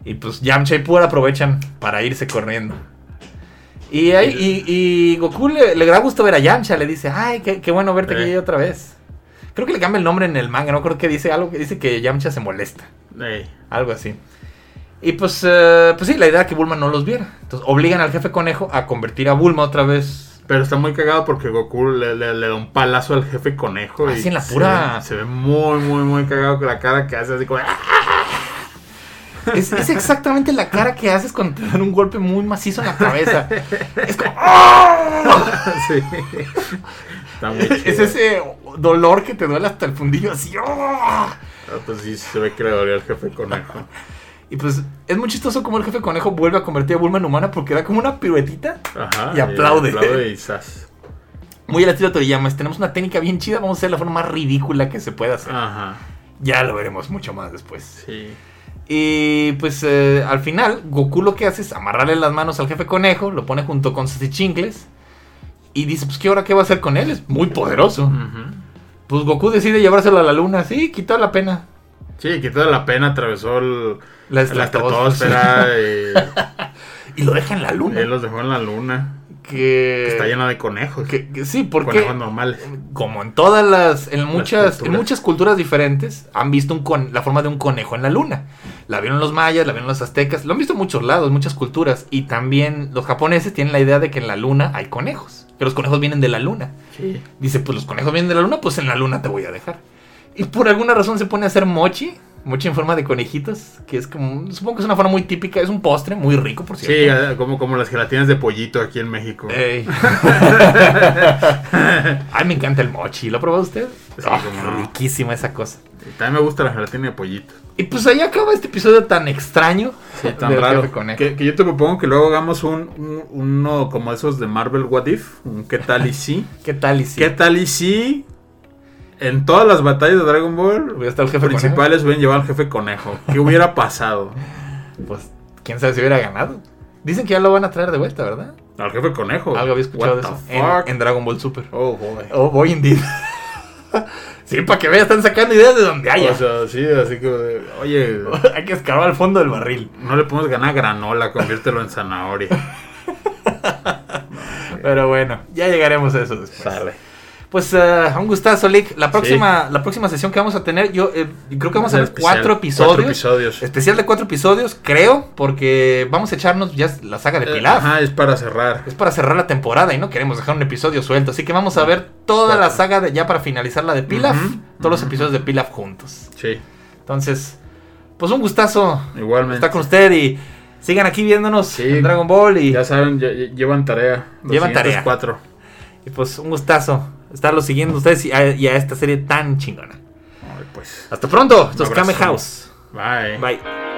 Y pues Yamcha y Puar aprovechan para irse corriendo. Y, ahí, y, y Goku le, le da gusto ver a Yamcha, le dice, ay, qué, qué bueno verte Eh. aquí otra vez. Creo que le cambia el nombre en el manga, no creo que dice algo que dice que Yamcha se molesta. Algo así. Y pues, eh, pues sí, la idea era que Bulma no los viera. Entonces obligan al jefe conejo a convertir a Bulma otra vez. Pero está muy cagado porque Goku le, le- le da un palazo al jefe conejo. Así y en la pura- Se ve, muy, muy, muy cagado con la cara que hace así como. ¡ah! Es, es exactamente la cara que haces cuando te dan un golpe muy macizo en la cabeza. Es como... ¡ah! [LAUGHS] sí. Está muy chido. Es ese dolor que te duele hasta el fundillo así. ¡ah! Ah, Pues sí, se ve que le dolió al jefe conejo. Y pues es muy chistoso como el jefe conejo vuelve a convertir a Bulma en humana porque da como una piruetita. Ajá. Y aplaude. aplaude y [LAUGHS] zas. Muy al estilo Toriyama. Tenemos una técnica bien chida. Vamos a hacer la forma más ridícula que se pueda hacer. Ajá. Ya lo veremos mucho más después. Sí. Y pues eh, al final, Goku lo que hace es amarrarle las manos al jefe conejo, lo pone junto con sus chincles y dice, pues ¿qué ahora qué va a hacer con él? Es muy poderoso. Ujú. Pues Goku decide llevárselo a la luna, sí, quitó la pena. Sí, quitó la pena, atravesó el, La estratosfera. y [LAUGHS] Y lo deja en la luna. él los dejó en la luna. Que, Que está llena de conejos. que- que sí, porque conejos normales. como en todas las, en muchas, en culturas. muchas culturas diferentes, han visto un con- la forma de un conejo en la luna. La vieron los mayas, la vieron los aztecas, lo han visto en muchos lados, muchas culturas. Y también los japoneses tienen la idea de que en la luna hay conejos, que los conejos vienen de la luna. Sí. Dice, pues los conejos vienen de la luna, pues en la luna te voy a dejar. Y por alguna razón se pone a hacer mochi, mochi en forma de conejitos, que es como, supongo que es una forma muy típica, es un postre muy rico, por Sí, cierto. eh, como, como las gelatinas de pollito aquí en México. Ey. [LAUGHS] Ay, me encanta el mochi. ¿Lo ha probado usted? Sí, Ah, cómo no. riquísima esa cosa. Y También me gusta la gelatina de pollito. Y pues ahí acaba este episodio tan extraño. Sí, tan raro. Que, que yo te propongo que luego hagamos un, un- uno como esos de Marvel What If. Un ¿Qué tal y sí? ¿Qué tal y si ¿Qué tal y sí? En todas las batallas de Dragon Ball estado el jefe principales hubieran llevado al jefe conejo. ¿Qué hubiera pasado? conejo? Pues quién sabe si hubiera ganado. Dicen que ya lo van a traer de vuelta, ¿verdad? Al jefe conejo. Algo había escuchado de eso. En, en Dragon Ball Super. Oh, boy. Oh, boy, indeed. [LAUGHS] sí, para que vean, están sacando ideas de donde haya. O sea, sí, así que, oye, [LAUGHS] Hay que escarbar al fondo del barril. no le podemos ganar granola, conviértelo en zanahoria. [LAUGHS] Pero bueno, ya llegaremos a eso después. Sale. Pues eh, un gustazo, Lick. La próxima, la próxima sesión que vamos a tener, yo eh, creo que vamos a ver Especial, cuatro episodios. Cuatro episodios. Especial de cuatro episodios, creo, porque vamos a echarnos ya la saga de Eh, Pilaf. Ajá, es para cerrar. Es para cerrar la temporada y no queremos dejar un episodio suelto. Así que vamos a ver toda la saga de, ya para finalizar la de Pilaf. Todos los episodios de Pilaf juntos. Sí, Entonces, pues un gustazo igualmente. estar con usted y sigan aquí viéndonos Sí. en Dragon Ball. Y, Ya saben, llevan tarea. Llevan tarea. cuatro. y pues un gustazo estarlo siguiendo ustedes y a, y a esta serie tan chingona. Ay, pues. Hasta pronto. Esto es. Kame House. Bye. Bye.